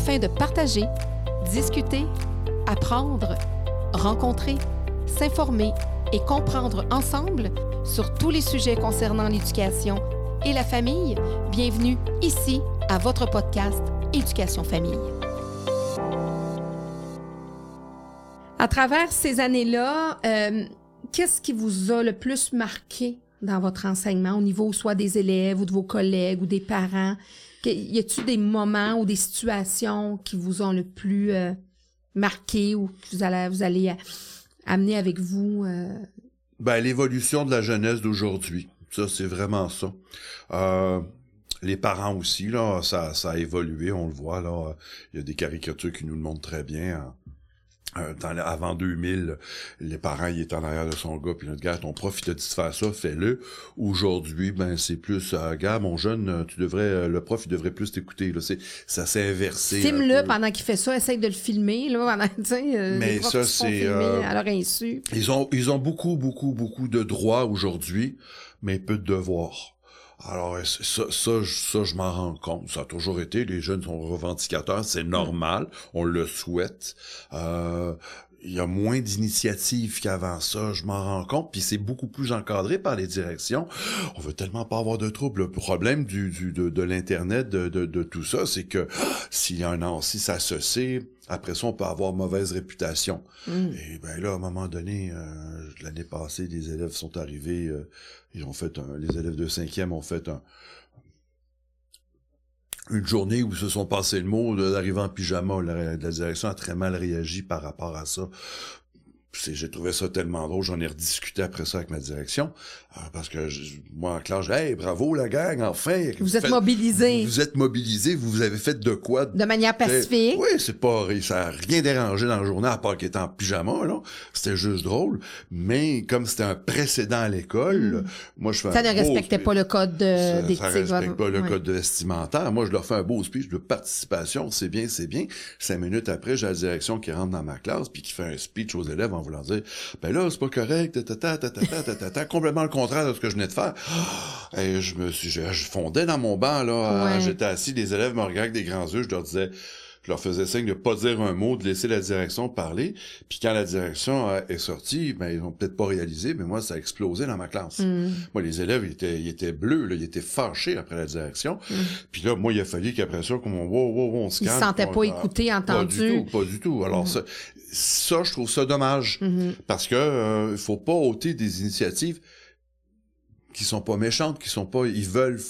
afin de partager, discuter, apprendre, rencontrer, s'informer et comprendre ensemble sur tous les sujets concernant l'éducation et la famille. Bienvenue ici à votre podcast Éducation Famille. À travers ces années-là, euh, qu'est-ce qui vous a le plus marqué dans votre enseignement au niveau soit des élèves ou de vos collègues ou des parents? Y a-t-il des moments ou des situations qui vous ont le plus euh, marqué ou que vous allez, vous allez amener avec vous? Euh? Ben, l'évolution de la jeunesse d'aujourd'hui. Ça, c'est vraiment ça. Euh, les parents aussi, là, ça, ça a évolué, on le voit, là. Il y a des caricatures qui nous le montrent très bien. Hein. Euh, avant 2000, les parents ils étaient en arrière de son gars, puis notre gars, ton prof il t'a dit de faire ça, fais-le. Aujourd'hui, ben c'est plus, euh, gars, mon jeune, euh, tu devrais, euh, le prof il devrait plus t'écouter. Là, c'est, ça s'est inversé. Filme-le pendant qu'il fait ça, essaye de le filmer là, pendant, Mais les ça c'est, à leur insu. Ils ont, ils ont beaucoup, beaucoup, beaucoup de droits aujourd'hui, mais peu de devoirs. Alors, ça, ça, ça je m'en rends compte. Ça a toujours été, les jeunes sont revendicateurs, c'est normal, on le souhaite. Euh, il y a moins d'initiatives qu'avant ça, je m'en rends compte, puis c'est beaucoup plus encadré par les directions. On veut tellement pas avoir de troubles. Le problème du, du de, de l'internet, de, de, de, tout ça, c'est que s'il y a un an, si ça se sait, après ça, on peut avoir mauvaise réputation. Mm. Et ben là, à un moment donné, euh, l'année passée, des élèves sont arrivés, euh, ils ont fait un, les élèves de cinquième ont fait un, une journée où se sont passés le mot d'arriver en pyjama. La, la, direction a très mal réagi par rapport à ça j'ai trouvé ça tellement drôle, j'en ai rediscuté après ça avec ma direction, parce que moi en classe, hey, bravo la gang, enfin! Vous, êtes mobilisés. Vous êtes mobilisés, vous, vous avez fait de quoi? De manière pacifique. Oui, c'est pas, ça a rien dérangé dans la journée, à part qu'il était en pyjama, là. C'était juste drôle. Mais comme c'était un précédent à l'école, hmm. moi je fais Ça ne respectait pas le code d'éthique. Ça, ça respecte pas le code vestimentaire. Moi, je leur fais un beau speech de participation, c'est bien, c'est bien. Cinq minutes après, j'ai la direction qui rentre dans ma classe, puis qui fait un speech aux élèves en voulant dire, ben là, c'est pas correct, ta, ta, ta, complètement le contraire de ce que je venais de faire. Et je me suis, je, fondais dans mon banc, là, j'étais assis, les élèves me regardaient avec des grands yeux, je leur disais, je leur faisais signe de pas dire un mot, de laisser la direction parler. Puis quand la direction est sortie, ben ils ont peut-être pas réalisé, mais moi ça a explosé dans ma classe. Mm. Moi les élèves ils étaient, ils étaient bleus, là, ils étaient fâchés après la direction. Mm. Puis là moi il a fallu qu'après ça comme on wow, wow, on se calme. Ils se sentaient pas écoutés, entendus. Pas du tout, pas du tout. Alors mm. ça, ça je trouve ça dommage mm-hmm. parce que euh, faut pas ôter des initiatives qui sont pas méchantes, qui sont pas, ils veulent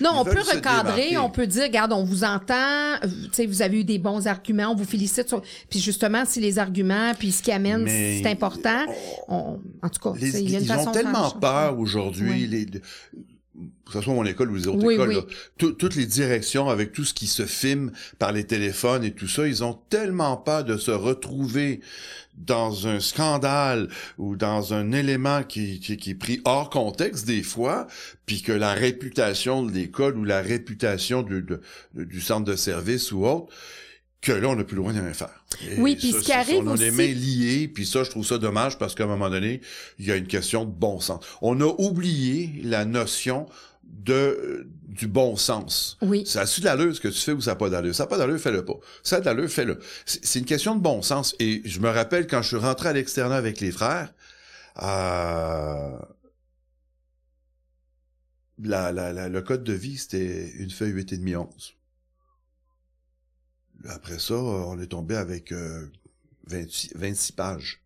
non, on peut recadrer, on peut dire, regarde, on vous entend, sais, vous avez eu des bons arguments, on vous félicite. Sur... Puis justement, si les arguments, puis ce qui amène, c'est important. en tout cas, il y a une ils ont tellement peur aujourd'hui. Les, que ce soit mon école ou les autres écoles, toutes les directions avec tout ce qui se filme par les téléphones et tout ça, ils ont tellement peur de se retrouver dans un scandale ou dans un élément qui, qui, est pris hors contexte des fois, puis que la réputation de l'école ou la réputation du, du centre de service ou autre, que là, on n'a plus loin de rien faire. oui, puis ce qui arrive on a les mains liées, puis ça, je trouve ça dommage parce qu'à un moment donné, il y a une question de bon sens. On a oublié la notion de du bon sens. Oui. Ça a-tu de l'allure ce que tu fais ou ça n'a pas d'allure? Ça n'a pas d'allure, fais-le pas. Ça a de l'allure, fais-le. C'est une question de bon sens. Et je me rappelle quand je suis rentré à l'externat avec les frères, euh, la, la, le code de vie, c'était une feuille 8,5 11. Après ça, on est tombé avec euh, 26, pages.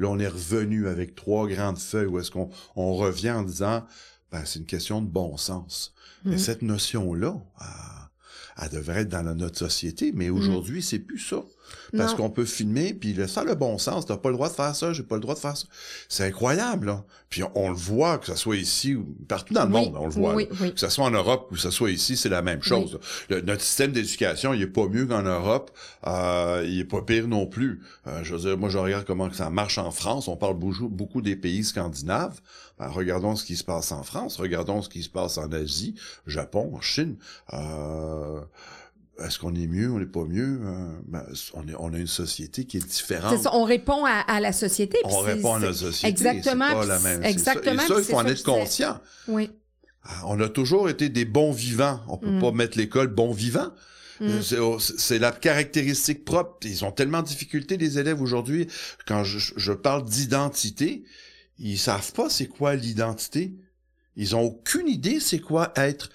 Là, on est revenu avec trois grandes feuilles où est-ce qu'on on revient en disant, ben, c'est une question de bon sens. Mm-hmm. cette notion-là, elle, devrait être dans notre société, mais mm-hmm. aujourd'hui, c'est plus ça. Parce qu'on peut filmer, puis ça le bon sens. T'as pas le droit de faire ça, j'ai pas le droit de faire ça. C'est incroyable, là. Puis on, le voit, que ce soit ici ou partout dans le monde, on le voit. Que ce soit en Europe ou que ce soit ici, c'est la même chose. notre système d'éducation, il est pas mieux qu'en Europe. Euh, il est pas pire non plus. Euh, je veux dire, moi, je regarde comment ça marche en France. On parle beaucoup, beaucoup des pays scandinaves. Ben, regardons ce qui se passe en France. Regardons ce qui se passe en Asie, Japon, en Chine. Euh, est-ce qu'on est mieux, on n'est pas mieux? Euh, ben, on, est, on a une société qui est différente. on répond à, la société. On répond à la société. Exactement. C'est pas la même. Exactement. Et ça, il faut en être conscient. Oui. Ah, On a toujours été des bons vivants. On peut Mm. pas mettre l'école bon vivant. Mm. Euh, c'est- oh, c'est la caractéristique propre. Ils ont tellement de difficultés, les élèves aujourd'hui. Quand je, je parle d'identité, ils savent pas c'est quoi l'identité. Ils ont aucune idée c'est quoi être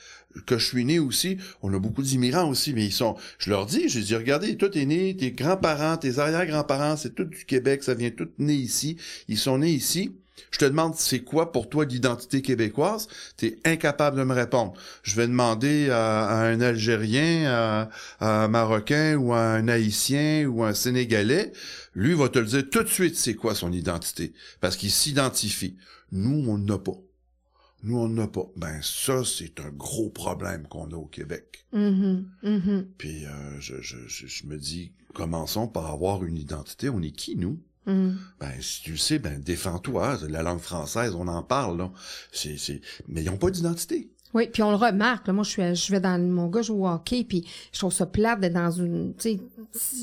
que je suis né aussi. On a beaucoup d'immigrants aussi, mais ils sont. Je leur dis, je dis, regardez, toi t'es né, tes grands-parents, tes arrière-grands-parents, c'est tout du Québec, ça vient tout né ici. Ils sont nés ici. Je te demande c'est quoi pour toi l'identité québécoise, t'es incapable de me répondre. Je vais demander à, un Algérien, à, à un Marocain ou à un Haïtien ou à un Sénégalais, lui va te le dire tout de suite c'est quoi son identité, parce qu'il s'identifie. Nous, on n'a pas. Nous, on n'a pas. Ben ça, c'est un gros problème qu'on a au Québec. Mhm, mhm, Puis euh, je, je, je, je me dis, commençons par avoir une identité. On est qui, nous? mhm. Ben, si tu le sais, ben, défends-toi. La langue française, on en parle, là. C'est, c'est... Mais ils n'ont pas d'identité. Oui, puis on le remarque. là. moi, je suis, je vais dans mon gars joue au hockey, puis je trouve ça plate d'être dans une, tu sais,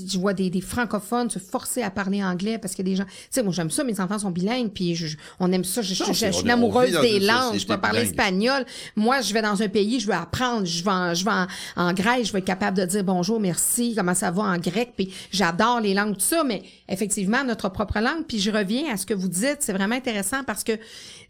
je vois des, des francophones se forcer à parler anglais parce que des gens, tu sais, moi j'aime ça, mes enfants sont bilingues, puis je- je- on aime ça. Je, je- Non, je- je suis amoureuse des langues. Je peux parler espagnol. Moi, je vais dans un pays, je veux apprendre. Je vais, en, je vais en, en grec, je vais être capable de dire bonjour, merci, comment ça va en grec, puis j'adore les langues, tout ça, mais effectivement notre propre langue. Puis je reviens à ce que vous dites, c'est vraiment intéressant parce que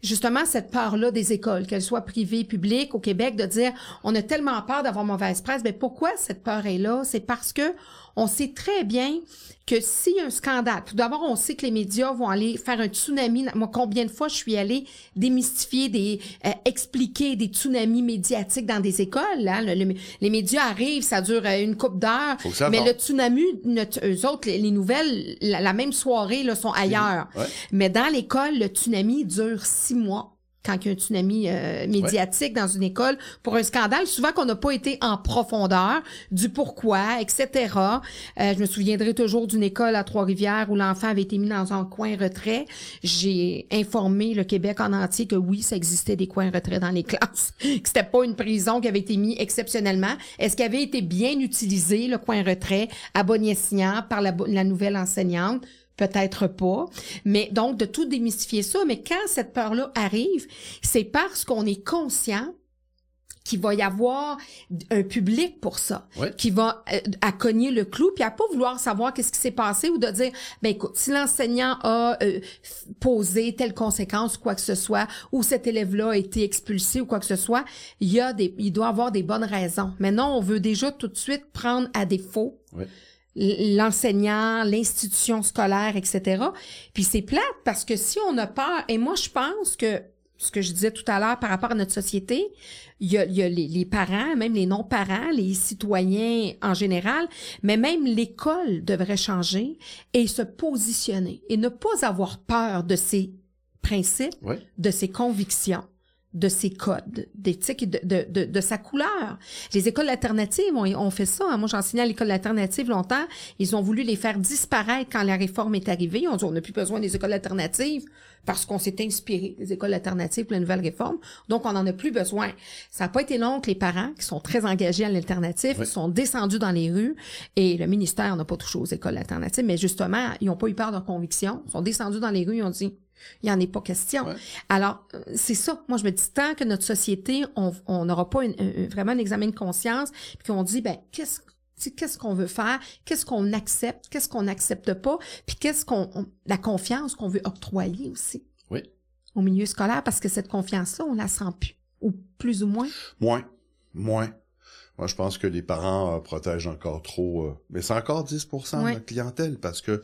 justement cette part-là des écoles, qu'elles soient privées, publiques au Québec, de dire on a tellement peur d'avoir mauvaise presse. Mais pourquoi cette peur est là? C'est parce que on sait très bien que s'il y a un scandale, tout d'abord, on sait que les médias vont aller faire un tsunami. Moi, combien de fois je suis allée démystifier, des, euh, expliquer des tsunamis médiatiques dans des écoles. Le- le- les médias arrivent, ça dure euh, une coupe d'heures. Mais le tsunami, notre, eux autres, les, les nouvelles, la, la même soirée, là, sont ailleurs. Ouais. Mais dans l'école, le tsunami dure six mois. Quand il y a un tsunami euh, médiatique dans une école pour un scandale, souvent qu'on n'a pas été en profondeur du pourquoi, etc. Euh, je me souviendrai toujours d'une école à Trois-Rivières où l'enfant avait été mis dans un coin retrait. J'ai informé le Québec en entier que oui, ça existait des coins retrait dans les classes, que c'était pas une prison qui avait été mis exceptionnellement. Est-ce qu'il avait été bien utilisé le coin retrait à Bonnie-Signan par la nouvelle enseignante? Peut-être pas. Mais donc, de tout démystifier ça. Mais quand cette peur-là arrive, c'est parce qu'on est conscient qu'il va y avoir un public pour ça, Ouais. qui va euh, à cogner le clou, puis à pas vouloir savoir qu'est-ce qui s'est passé ou de dire, ben écoute, si l'enseignant a euh, posé telle conséquence, quoi que ce soit, ou cet élève-là a été expulsé ou quoi que ce soit, il y a des, il doit avoir des bonnes raisons. Mais non, on veut déjà tout de suite prendre à défaut Ouais. L'enseignant, l'institution scolaire, etc. Puis c'est plate parce que si on a peur, et moi je pense que ce que je disais tout à l'heure par rapport à notre société, il y a, il y a les, les parents, même les non-parents, les citoyens en général, mais même l'école devrait changer et se positionner et ne pas avoir peur de ses principes, de ses convictions de ses codes d'éthique et de, de, de, de sa couleur. Les écoles alternatives ont, ont fait ça. hein. Moi, j'enseignais à l'école alternative longtemps. Ils ont voulu les faire disparaître quand la réforme est arrivée. Ils ont dit, on n'a plus besoin des écoles alternatives parce qu'on s'est inspiré des écoles alternatives pour la nouvelle réforme. Donc, on n'en a plus besoin. Ça n'a pas été long que les parents, qui sont très engagés à l'alternative, Oui. sont descendus dans les rues et le ministère n'a pas touché aux écoles alternatives, mais justement, ils n'ont pas eu peur de leurs convictions. Ils sont descendus dans les rues, ils ont dit, il n'y en est pas question. Ouais. Alors, euh, c'est ça. Moi, je me dis, tant que notre société, on on n'aura pas une- vraiment un examen de conscience, puis qu'on dit, ben, qu'est-ce qu'est-ce qu'on veut faire, qu'est-ce qu'on accepte, qu'est-ce qu'on n'accepte pas, puis qu'est-ce qu'on on- la confiance qu'on veut octroyer aussi Oui. au milieu scolaire, parce que cette confiance-là, on la sent plus, ou plus ou moins. Moins. Moins. Moi, je pense que les parents euh, protègent encore trop. euh, mais c'est encore 10% de notre clientèle parce que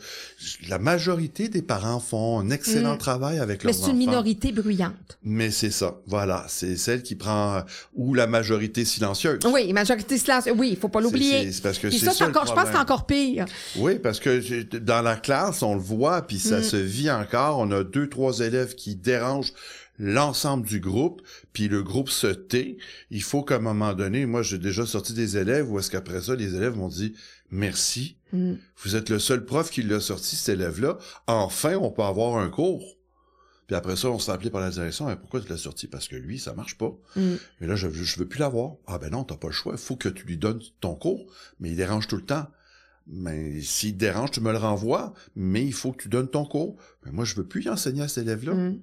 la majorité des parents font un excellent Mm. travail avec Mais leurs c'est une enfants. minorité bruyante. Mais c'est ça. Voilà. C'est celle qui prend... euh, ou la majorité silencieuse. Oui, majorité silence. Oui, il faut pas l'oublier. C'est parce que c'est ça, ça, encore, je pense que c'est encore pire. Oui, parce que dans la classe, on le voit, puis ça Mm. se vit encore. On a deux, trois élèves qui dérangent l'ensemble du groupe, puis le groupe se tait. Il faut qu'à un moment donné, moi, j'ai déjà sorti des élèves où est-ce qu'après ça, les élèves m'ont dit « Merci, Mm. vous êtes le seul prof qui l'a sorti, cet élève-là. Enfin, on peut avoir un cours. » Puis après ça, on s'est appelé par la direction. Eh, pourquoi tu l'as sorti? Parce que lui, ça marche pas. Mm. Mais là, je, je veux plus l'avoir. Ah ben non, t'as pas le choix. Il faut que tu lui donnes ton cours. Mais il dérange tout le temps. Mais s'il te dérange, tu me le renvoies. Mais il faut que tu donnes ton cours. Mais moi, je veux plus y enseigner à cet élève-là. Mm.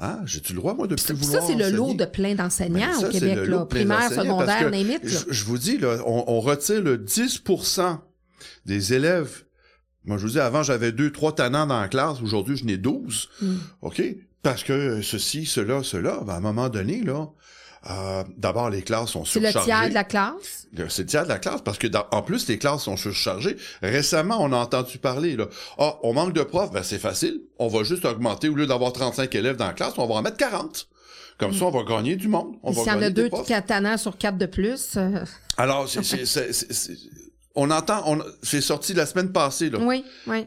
Hein? J'ai-tu le droit, moi, de plus Puis vouloir ça, c'est le lot de plein d'enseignants ça, au Québec, le là. Primaire, secondaire, là. Je, je vous dis, là, on, on retire le 10% des élèves. Moi, je vous dis, avant, j'avais deux, trois tannants dans la classe. Aujourd'hui, je n'ai 12. Mm. OK? Parce que ceci, cela, cela, ben, à un moment donné, là, euh, d'abord, les classes sont C'est le surchargées. tiers de la classe? C'est le tiers de la classe parce que dans- en plus les classes sont surchargées. Récemment, on a entendu parler là. Ah, on manque de profs, ben c'est facile. On va juste augmenter au lieu d'avoir 35 élèves dans la classe, on va en mettre 40. Comme ça, on va gagner du monde. On S'il y en a deux profs. catanants sur quatre de plus, euh, Alors, c'est, on entend, on, c'est sorti la semaine passée là. oui, oui.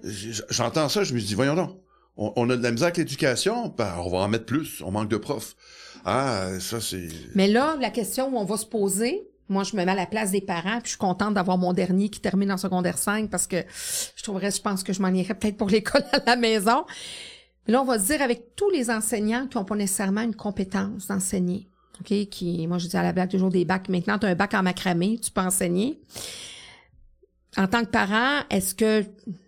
J'entends ça, je me dis, voyons donc. On, on a de la misère avec l'éducation, ben, on va en mettre plus. On manque de profs. Ah, ça c'est. Mais là, la question où on va se poser, moi, je me mets à la place des parents, puis je suis contente d'avoir mon dernier qui termine en secondaire 5 parce que je trouverais, je pense que je m'en irais peut-être pour l'école à la maison. Mais là, on va se dire avec tous les enseignants qui n'ont pas nécessairement une compétence d'enseigner. OK? Qui, moi, je dis à la blague toujours des bacs. Maintenant, tu as un bac en macramé, tu peux enseigner. En tant que parent, est-ce que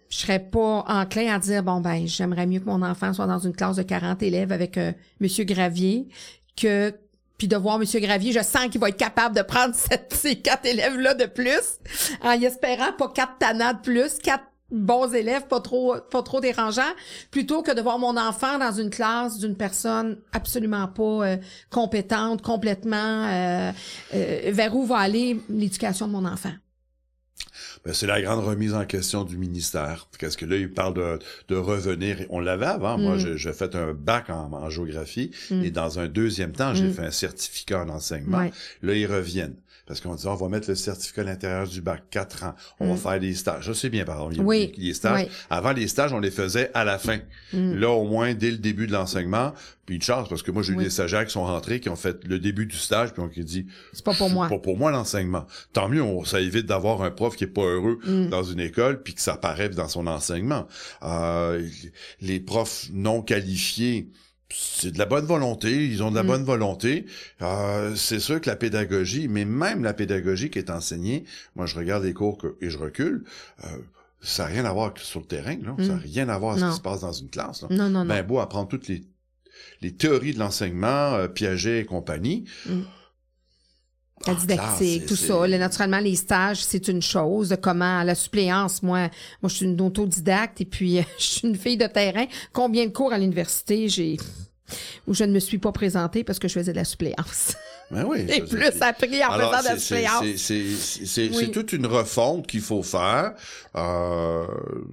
je serais pas enclin à dire, bon, ben, j'aimerais mieux que mon enfant soit dans une classe de 40 élèves avec euh, Monsieur Gravier que puis de voir Monsieur Gravier, je sens qu'il va être capable de prendre ces quatre élèves-là de plus, en y espérant pas quatre tannats de plus, quatre bons élèves, pas trop, pas trop dérangeants, plutôt que de voir mon enfant dans une classe d'une personne absolument pas euh, compétente, complètement euh, euh, vers où va aller l'éducation de mon enfant. Ben, c'est la grande remise en question du ministère. Parce que là, il parle de, de revenir. On l'avait avant. Moi, Mm. j'ai j'ai fait un bac en, en géographie. Mm. Et dans un deuxième temps, j'ai Mm. fait un certificat en enseignement. Ouais. Là, ils reviennent. Parce qu'on dit, on va mettre le certificat à l'intérieur du bac, quatre ans. On Mm. va faire des stages. Je sais bien, par exemple. Oui. Les stages. Oui. Avant, les stages, on les faisait à la fin. Mm. Là, au moins, dès le début de l'enseignement, puis une chance, parce que moi, j'ai eu Oui. des stagiaires qui sont rentrés, qui ont fait le début du stage, puis on qui dit, C'est pas pour moi. pas pour moi l'enseignement. Tant mieux, on- ça évite d'avoir un prof qui est pas heureux Mm. dans une école puis que ça paraît dans son enseignement. Euh, les profs non qualifiés, c'est de la bonne volonté, ils ont de la Mm. bonne volonté. Euh, c'est sûr que la pédagogie, mais même la pédagogie qui est enseignée, moi je regarde les cours que- et je recule, euh, ça n'a rien à voir sur le terrain, là. ça n'a Mm. rien à voir avec ce Non. qui se passe dans une classe. Là. Non, non, non. Ben beau apprendre toutes les les théories de l'enseignement, euh, Piaget et compagnie. Mm. La en didactique, tout ça. Naturellement, les stages, c'est une chose. Comment la suppléance, moi, moi, je suis une autodidacte et puis je suis une fille de terrain. Combien de cours à l'université j'ai où je ne me suis pas présentée parce que je faisais de la suppléance? Ben oui. Veux plus dire, appris en Alors, faisant de c'est- Oui. toute une refonte qu'il faut faire. Euh,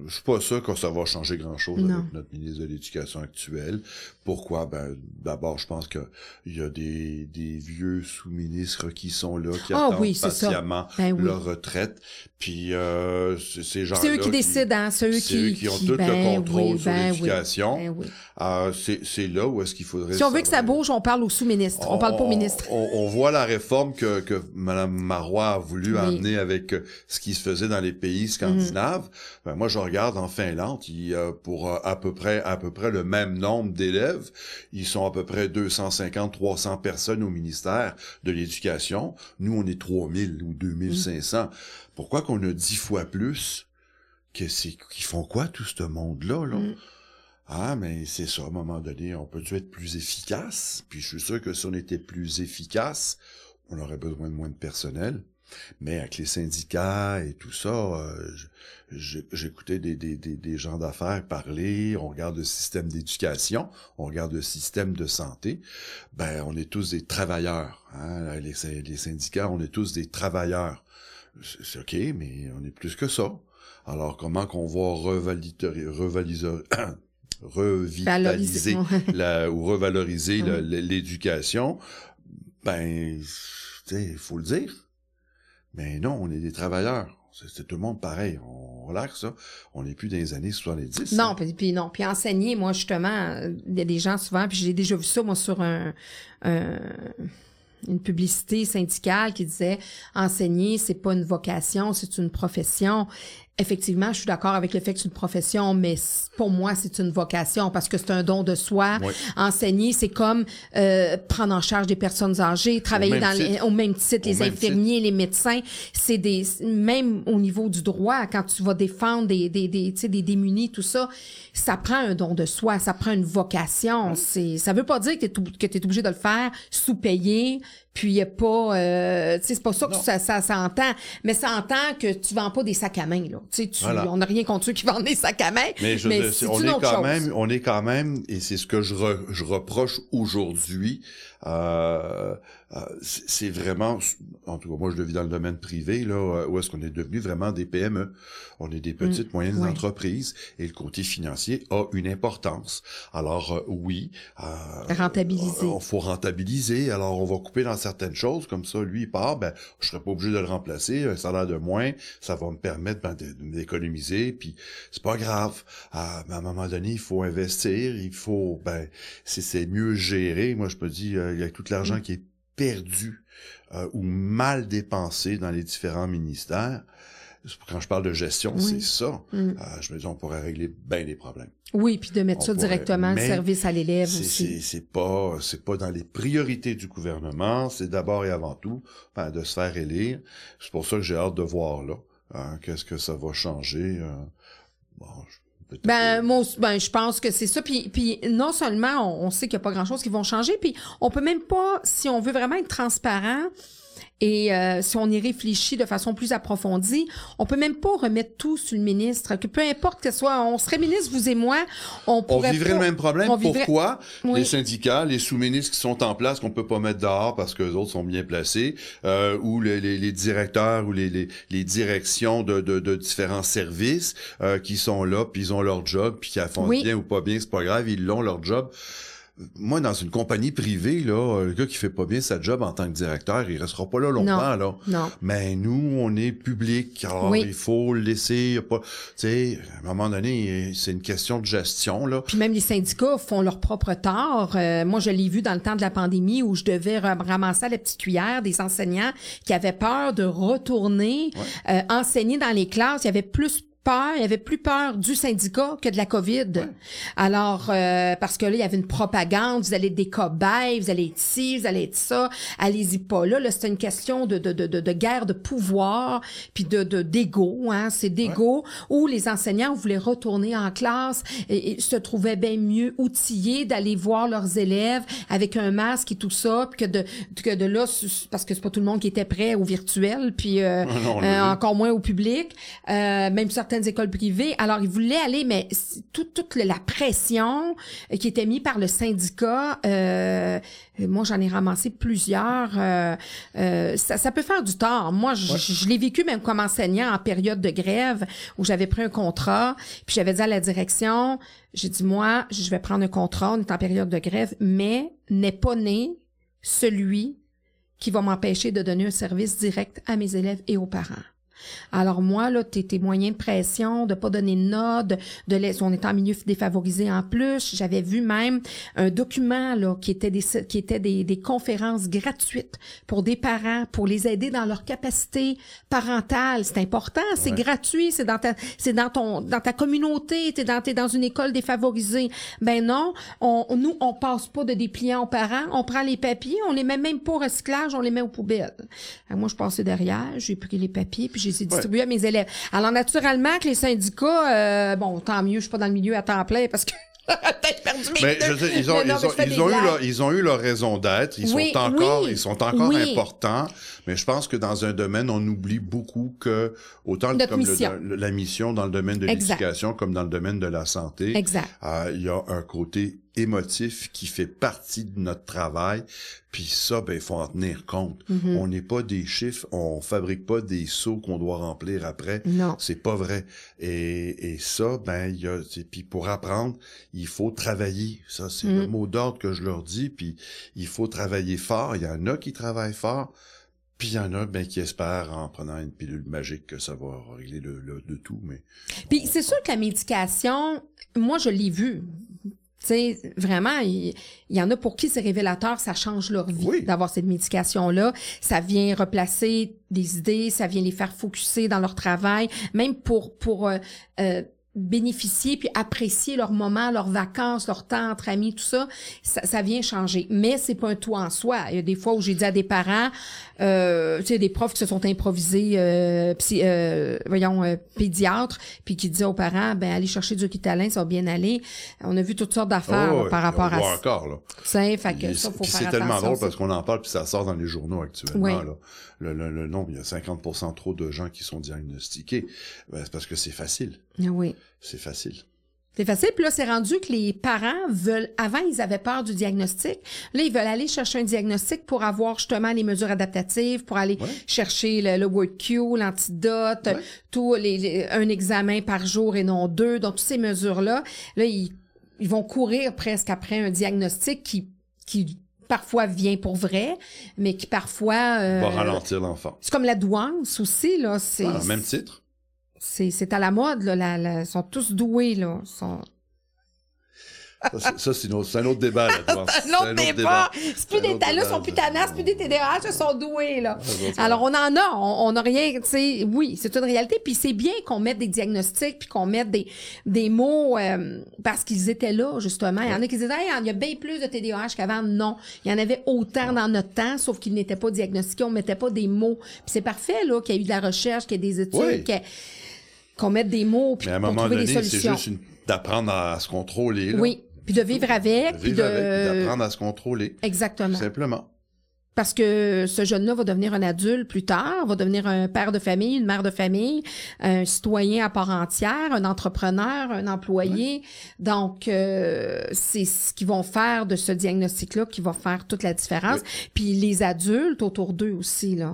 je suis pas sûr que ça va changer grand-chose avec notre ministre de l'Éducation actuel. Pourquoi? Ben, d'abord, je pense que il y a des, des vieux sous-ministres qui sont là, qui Ah attendent oui, patiemment Ben oui. leur retraite. Puis, euh, c'est ces gens-là... C'est eux qui décident, hein, c'est eux qui, qui ont qui- tout ben le contrôle oui, sur ben oui, l'éducation. ben oui. Euh, c'est là où est-ce qu'il faudrait... Si on veut que ça bouge, on parle au sous-ministre. On, parle pas au ministre. On, on voit la réforme que, que Mme Marois a voulu Oui. amener avec euh, ce qui se faisait dans les pays scandinaves. Ben, moi, je regarde en Finlande, il, pour euh, à peu près à peu près le même nombre d'élèves, ils sont à peu près 250, 300 personnes au ministère de l'Éducation. Nous, on est 3000 ou 2500. Pourquoi qu'on a dix fois plus? Que c'est, qu'ils font quoi, tout ce monde-là, là? Mm. Ah, mais c'est ça, à un moment donné, on peut-tu être plus efficace? Puis je suis sûr que si on était plus efficace, on aurait besoin de moins de personnel. Mais avec les syndicats et tout ça, euh, j'écoutais des, gens d'affaires parler, on regarde le système d'éducation, on regarde le système de santé, ben on est tous des travailleurs. Hein? Les, sy- les syndicats, on est tous des travailleurs. C'est OK, mais on est plus que ça. Alors comment qu'on va revaliter, revaliser, revitaliser la, ou revaloriser l'éducation, ben, tu sais, il faut le dire. Mais non, on est des travailleurs. C'est tout le monde pareil. On relaxe ça. On n'est plus dans les années 70. Non, puis, puis non. Puis enseigner, moi, justement, il y a des gens souvent, puis j'ai déjà vu ça, moi, sur un, un- une publicité syndicale qui disait enseigner, c'est pas une vocation, c'est une profession. Effectivement, je suis d'accord avec le fait que c'est une profession, mais pour moi, c'est une vocation parce que c'est un don de soi. Oui. Enseigner, c'est comme euh, prendre en charge des personnes âgées, travailler même dans les, au même titre, Au les même infirmiers, les médecins. C'est des même au niveau du droit, quand tu vas défendre des des des, tu sais, des démunis, tout ça, ça prend un don de soi, ça prend une vocation. C'est ça veut pas dire que tu que es obligé de le faire sous-payé, puis y a pas, euh, tu sais, c'est pas ça que Non. ça, ça s'entend, mais ça entend que tu vends pas des sacs à main là. Tu Voilà. on n'a rien contre ceux qui vendent des sacs à main, Mais, je dire, c'est on est quand chose. même, on est quand même, et c'est ce que je, re- je reproche aujourd'hui. euh, c'est c'est vraiment, en tout cas, moi je le vis dans le domaine privé là, euh, où est-ce qu'on est devenu vraiment des PME. On est des petites moyennes oui. entreprises et le côté financier a une importance. Alors euh, oui, euh, Rentabiliser. Il faut rentabiliser. Alors on va couper dans certaines choses comme ça. Lui il part, ben je serai pas obligé de le remplacer. Un salaire de moins, ça va me permettre ben, d'économiser. Puis c'est pas grave. Ah, mais à un moment donné, il faut investir. Il faut, ben, c'est c'est mieux gérer. Moi, je peux dire, euh, il y a tout l'argent qui est perdu euh, ou mal dépensé dans les différents ministères. Quand je parle de gestion, Oui. c'est ça. Mm. Euh, je me dis, on pourrait régler bien des problèmes. Oui, puis de mettre On ça pourrait, directement, mais service à l'élève aussi. C'est pas c'est pas dans les priorités du gouvernement. C'est d'abord et avant tout ben, de se faire élire. C'est pour ça que j'ai hâte de voir là. hein, Qu'est-ce que ça va changer. euh, bon, je- peut-être Ben, moi, ben, je pense que c'est ça. Puis, puis non seulement on, on sait qu'il n'y a pas grand-chose qui vont changer, puis on peut même pas, si on veut vraiment être transparent et euh, si on y réfléchit de façon plus approfondie, on peut même pas remettre tout sur le ministre. Que peu importe que ce soit, on serait ministre, vous et moi, on on pourrait vivrait pas- le même problème. on vivrait- Pourquoi? Oui. les syndicats, les sous-ministres qui sont en place qu'on peut pas mettre dehors parce que les autres sont bien placés, euh, ou les, les- les directeurs ou les, les, les directions de, de, de différents services euh, qui sont là, puis ils ont leur job, puis qu'ils font Oui. bien ou pas bien, c'est pas grave, ils l'ont leur job. Moi, dans une compagnie privée, là, le gars qui fait pas bien sa job en tant que directeur, il restera pas là longtemps, là. Non. Mais nous, on est public, alors Oui. il faut le laisser. Pas, tu sais, à un moment donné, c'est une question de gestion là. Puis même les syndicats font leur propre tort. Euh, moi, je l'ai vu dans le temps de la pandémie où je devais ram- ramasser à la petite cuillère des enseignants qui avaient peur de retourner euh, enseigner dans les classes. Il y avait plus peur, il y avait plus peur du syndicat que de la COVID. Alors, euh, parce que là, il y avait une propagande, vous allez être des cobayes, vous allez être ci, vous allez être ça, allez-y pas. Là. Là, c'était une question de, de, de, de, de guerre de pouvoir, puis de de- d'ego, hein, c'est d'ego, où les enseignants voulaient retourner en classe et, et se trouvaient bien mieux outillés d'aller voir leurs élèves avec un masque et tout ça, puis que de, que de là, parce que c'est pas tout le monde qui était prêt au virtuel, puis euh, Non, euh, encore moins au public, euh, même certaines écoles privées. Alors, ils voulaient aller, mais toute, toute la pression euh, qui était mise par le syndicat, euh, moi, j'en ai ramassé plusieurs. euh, euh, ça, ça peut faire du tort. Moi, je, je- je l'ai vécu même comme enseignant en période de grève où j'avais pris un contrat, puis j'avais dit à la direction, j'ai dit, moi, je vais prendre un contrat, on est en période de grève, mais n'est pas né celui qui va m'empêcher de donner un service direct à mes élèves et aux parents. Alors moi, là, tes, tes moyens de pression, de pas donner de notes, de, de laisser, on est en milieu défavorisé en plus. J'avais vu même un document là qui était des qui était des, des conférences gratuites pour des parents pour les aider dans leur capacité parentale. C'est important, c'est Ouais. gratuit, c'est dans ta c'est dans ton dans ta communauté, t'es dans t'es dans une école défavorisée. Ben non, on nous on passe pas de dépliants aux parents, on prend les papiers, on les met même pas au recyclage, on les met aux poubelles. Alors, moi je passais derrière, j'ai pris les papiers puis je les ai distribués à mes élèves. Alors naturellement que les syndicats euh, bon, tant mieux, je suis pas dans le milieu à temps plein parce que perdu mes Mais je ils ont, Non, ils non, ont, mais ils ont eu leur, ils ont eu leur raison d'être. Ils Oui, sont encore, oui, ils sont encore oui. importants. Mais je pense que dans un domaine, on oublie beaucoup que autant Notre comme le- mission. le- la mission dans le domaine de l'éducation comme dans le domaine de la santé, Exact. euh, il y a un côté émotif qui fait partie de notre travail. Puis ça, ben, il faut en tenir compte. Mhm. On n'est pas des chiffres, on fabrique pas des seaux qu'on doit remplir après. Non. C'est pas vrai. Et, et ça, ben, il y a, c'est- puis pour apprendre, il faut travailler. Ça, c'est Mm. le mot d'ordre que je leur dis. Puis il faut travailler fort. Il y en a qui travaillent fort. Puis il y en a, ben, qui espèrent en prenant une pilule magique que ça va régler le, le- de tout. Mais Puis c'est sûr que la médication, moi je l'ai vu. Tu sais, vraiment, il, il y en a pour qui c'est révélateur, ça change leur vie Oui. d'avoir cette médication-là. Ça vient replacer des idées, ça vient les faire focuser dans leur travail, même pour pour euh, euh, bénéficier puis apprécier leur moment, leurs vacances, leur temps entre amis, tout ça, ça, ça vient changer. Mais c'est pas un tout en soi. Il y a des fois où j'ai dit à des parents, euh, tu sais, des profs qui se sont improvisés, euh, psy- euh, voyons, euh, pédiatres, puis qui disaient aux parents, ben allez chercher du Ritalin, ça va bien aller. On a vu toutes sortes d'affaires Oh, par rapport on à voit ça. encore, là. Fait que ça, faut faire c'est tellement drôle parce qu'on en parle puis ça sort dans les journaux actuellement. Oui. Là. Le, le, le nombre, il y a 50% trop de gens qui sont diagnostiqués. Ben, c'est parce que c'est facile. Oui. C'est facile. C'est facile. Puis là, c'est rendu que les parents veulent. Avant, ils avaient peur du diagnostic. Là, ils veulent aller chercher un diagnostic pour avoir justement les mesures adaptatives, pour aller Ouais. chercher le, le word cue, l'antidote, Ouais. tout les, les- un examen par jour et non deux. Donc, toutes ces mesures-là, là, ils, ils vont courir presque après un diagnostic qui, qui parfois vient pour vrai, mais qui parfois. euh, Va ralentir l'enfant. c'est comme la douance aussi, là. C'est, Voilà, même titre? c'est, c'est à la mode, là. La, la- ils sont tous doués, là. Sont... Ça, c'est- un autre débat. Là. C'est Un autre débat. C'est plus des débat, sont plus tannants, c'est plus des TDAH, ils sont doués, là. Alors, on en a, on n'a rien, tu sais, oui, c'est une réalité, puis c'est bien qu'on mette des diagnostics, puis qu'on mette des, des mots, euh, parce qu'ils étaient là, justement. Il y en a qui disaient, Hey, il y a bien plus de TDAH qu'avant. Non, il y en avait autant dans notre temps, sauf qu'ils n'étaient pas diagnostiqués, on mettait pas des mots. Puis c'est parfait, là, qu'il y a eu de la recherche, qu'il y ait des études, Oui. ait- qu'on mette des mots, puis Mais à un trouver donné, des c'est juste une- d'apprendre à se contrôler. là. Oui, puis de vivre avec, De puis vivre avec, puis de... d'apprendre à se contrôler. Exactement. Simplement. Parce que ce jeune-là va devenir un adulte plus tard, va devenir un père de famille, une mère de famille, un citoyen à part entière, un entrepreneur, un employé. Donc, euh, c'est ce qu'ils vont faire de ce diagnostic-là qui va faire toute la différence. Puis les adultes autour d'eux aussi, là.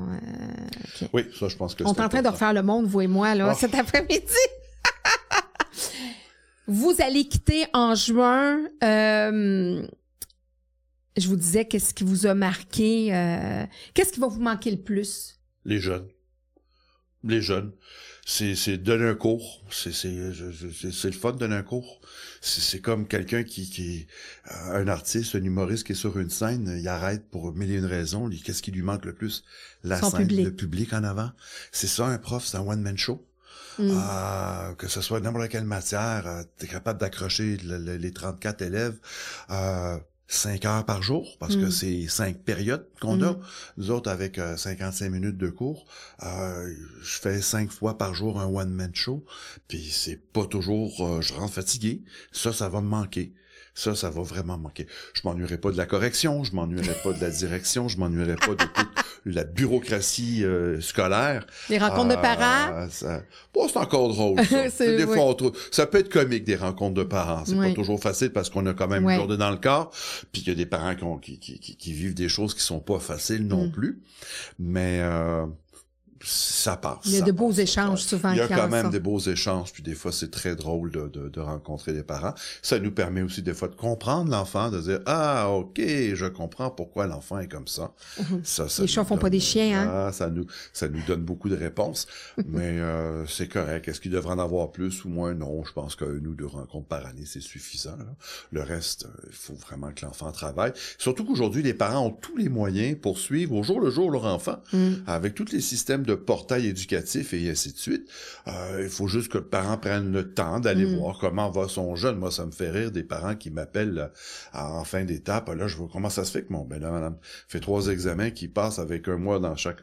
euh. Oui, ça, je pense que On est en train de refaire le monde, vous et moi, là, Oh. cet après-midi. Vous allez quitter en juin. euh, je vous disais, qu'est-ce qui vous a marqué? euh, qu'est-ce qui va vous manquer le plus? Les jeunes. Les jeunes. C'est, c'est donner un cours. C'est, c'est, c'est, c'est le fun de donner un cours. C'est, c'est comme quelqu'un qui, qui, un artiste, un humoriste qui est sur une scène, il arrête pour mille et une raisons. Qu'est-ce qui lui manque le plus? La Son scène, public. le public en avant. C'est ça, un prof, c'est un one-man show. Mm. Euh, que ce soit n'importe quelle matière, euh, t'es capable d'accrocher le- le- les 34 élèves euh, 5 heures par jour, parce que Mm. c'est cinq périodes qu'on a. Mm. Nous autres, avec euh, 55 minutes de cours, euh, je fais cinq fois par jour un one-man show, puis c'est pas toujours... euh, je rentre fatigué. Ça, ça va me manquer. Ça, ça va vraiment me manquer. Je m'ennuierai pas de la correction, je m'ennuierai pas de la direction, je m'ennuierai pas de toute la bureaucratie euh, scolaire. Les rencontres de Ah, parents? ça- Bon, c'est encore drôle. Ça. C'est- des oui. fois, on trouve- ça peut être comique des rencontres de parents. C'est Oui. pas toujours facile parce qu'on a quand même Oui. une journée dans le corps, puis qu'il y a des parents qui, ont- qui, qui, qui- qui vivent des choses qui sont pas faciles non Mm. plus. Mais euh, ça passe. Il y a de beaux passe, échanges souvent Il y a quand même des beaux échanges, puis des fois c'est très drôle de, de, de rencontrer des parents. Ça nous permet aussi des fois de comprendre l'enfant, de dire ah ok, je comprends pourquoi l'enfant est comme ça. Mhm. Ça, ça Les chats font pas des chiens, hein? Ah, ça nous ça nous donne beaucoup de réponses, mais euh, c'est correct. Est-ce qu'il devrait en avoir plus ou moins? Non, je pense qu'une ou deux rencontres par année c'est suffisant. là. Le reste, euh, il faut vraiment que l'enfant travaille. Surtout qu'aujourd'hui les parents ont tous les moyens pour suivre au jour le jour leur enfant Mm. avec tous les systèmes de portail éducatif et ainsi de suite. Euh, il faut juste que le parent prenne le temps d'aller Mm. voir comment va son jeune. Moi, ça me fait rire des parents qui m'appellent euh, en fin d'étape. Là, je vois comment ça se fait que mon ben là, madame fait trois examens qui passent avec un mois dans chaque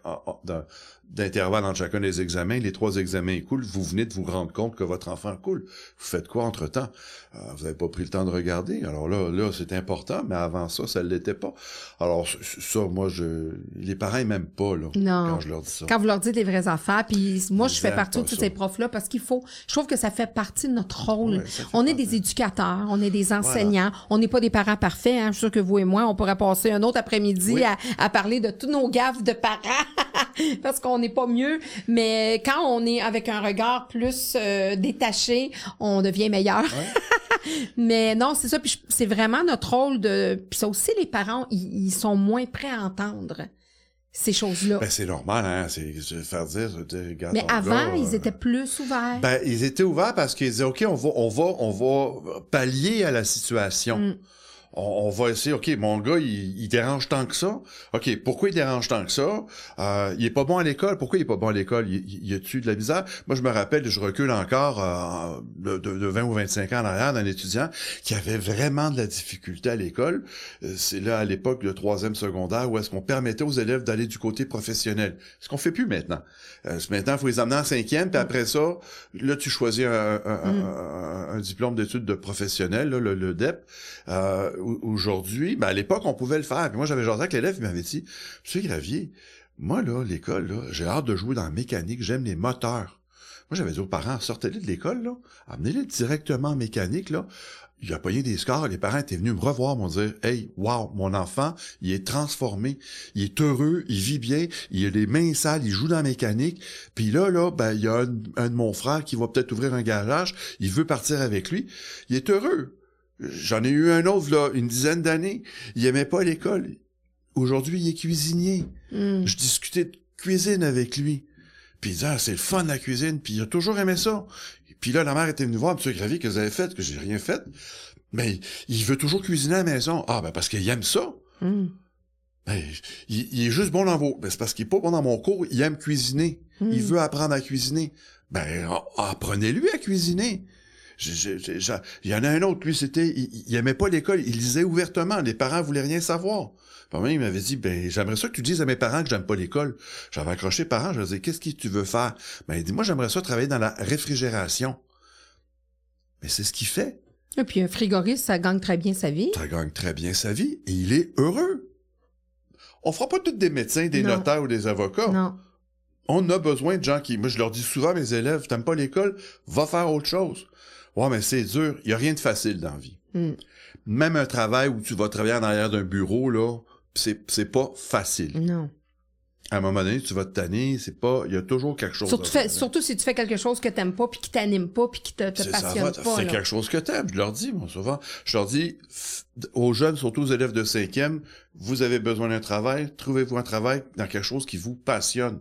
d'intervalle entre chacun des examens. Les trois examens coulent. Vous venez de vous rendre compte que votre enfant coule. Vous faites quoi entre temps Euh, Vous n'avez pas pris le temps de regarder? Alors là, là, c'est important, mais avant ça, ça ne l'était pas. Alors ça, moi, je les parents ils m'aiment pas là Non. quand je leur dis ça. Quand vous leur dites les vraies affaires, puis moi, je fais partie de tous ces profs-là parce qu'il faut, je trouve que ça fait partie de notre rôle. On est des éducateurs, on est des enseignants, on n'est pas des parents parfaits. Hein. Je suis sûre que vous et moi, on pourrait passer un autre après-midi Oui. à, à parler de tous nos gaffes de parents parce qu'on n'est pas mieux. Mais quand on est avec un regard plus euh, détaché, on devient meilleur. Mais non, c'est ça. Puis c'est vraiment notre rôle de. Puis ça aussi, les parents, ils, ils sont moins prêts à entendre. Ces choses-là. Ben, c'est normal, hein. C'est faire dire. regarde Mais avant, gars, ils euh, étaient plus ouverts. Ben, ils étaient ouverts parce qu'ils disaient, OK, on va, on va, on va pallier à la situation. Mm. On, on va essayer, OK, mon gars, il, il dérange tant que ça. OK, pourquoi il dérange tant que ça? Euh, il est pas bon à l'école. Pourquoi il est pas bon à l'école? Il, a-tu de la misère? Moi, je me rappelle, je recule encore euh, de, de, de 20 ou 25 ans en arrière d'un étudiant qui avait vraiment de la difficulté à l'école. Euh, C'est là, à l'époque, le troisième secondaire, où est-ce qu'on permettait aux élèves d'aller du côté professionnel. Ce qu'on fait plus maintenant. Euh, maintenant, il faut les amener en cinquième, puis après ça, là, tu choisis un, Mm. un- un diplôme d'études de professionnel, là, le, le DEP. Euh, Aujourd'hui, ben, à l'époque, on pouvait le faire. Puis moi, j'avais jasé avec l'élève, il m'avait dit, Monsieur Gravier, moi, là, l'école, là, j'ai hâte de jouer dans la mécanique, j'aime les moteurs. Moi, j'avais dit aux parents, sortez-les de l'école, là, amenez-les directement en mécanique, là. Il a payé des scores, les parents étaient venus me revoir, m'ont dit, hey, wow, mon enfant, il est transformé, il est heureux, il vit bien, il a les mains sales, il joue dans la mécanique. Puis là, là, ben, il y a un, un de mon frère qui va peut-être ouvrir un garage, il veut partir avec lui. Il est heureux. J'en ai eu un autre, là, une dizaine d'années. Il aimait pas l'école. Aujourd'hui, il est cuisinier. Mm. Je discutais de cuisine avec lui. Puis il disait, ah, c'est le fun, la cuisine. Puis il a toujours aimé ça. Puis là, la mère était venue voir, Monsieur Gravier, que vous avez fait, que j'ai rien fait. Mais il veut toujours cuisiner à la maison. Ah, ben parce qu'il aime ça. Mm. Ben, il, il est juste bon dans vos... Ben, c'est parce qu'il est pas bon dans mon cours, il aime cuisiner. Mm. Il veut apprendre à cuisiner. Ben, a- apprenez-lui à cuisiner. Il y en a un autre, lui, c'était... Il, il aimait pas l'école, il lisait ouvertement, les parents voulaient rien savoir. Puis il m'avait dit, ben, j'aimerais ça que tu dises à mes parents que j'aime pas l'école. J'avais accroché les parents, je leur disais, qu'est-ce que tu veux faire? Ben, il dit, moi, j'aimerais ça travailler dans la réfrigération. Mais c'est ce qu'il fait. Et puis un frigoriste, ça gagne très bien sa vie. Ça gagne très bien sa vie et il est heureux. On fera pas tous des médecins, des Non. notaires ou des avocats. Non. On a besoin de gens qui... Moi, je leur dis souvent à mes élèves, t'aimes pas l'école, va faire autre chose. Ouais, mais c'est dur. Il y a rien de facile dans la vie. Mm. Même un travail où tu vas travailler en arrière d'un bureau, là, c'est, c'est pas facile. Non. À un moment donné, tu vas te tanner, c'est pas... Il y a toujours quelque chose Surtout, fais- surtout si tu fais quelque chose que t'aimes pas, puis qui t'anime pas, puis qui te, te C'est ça, passionne pas. là. quelque chose que t'aimes. Je leur dis, moi, souvent. Je leur dis, aux jeunes, surtout aux élèves de cinquième, vous avez besoin d'un travail, trouvez-vous un travail dans quelque chose qui vous passionne.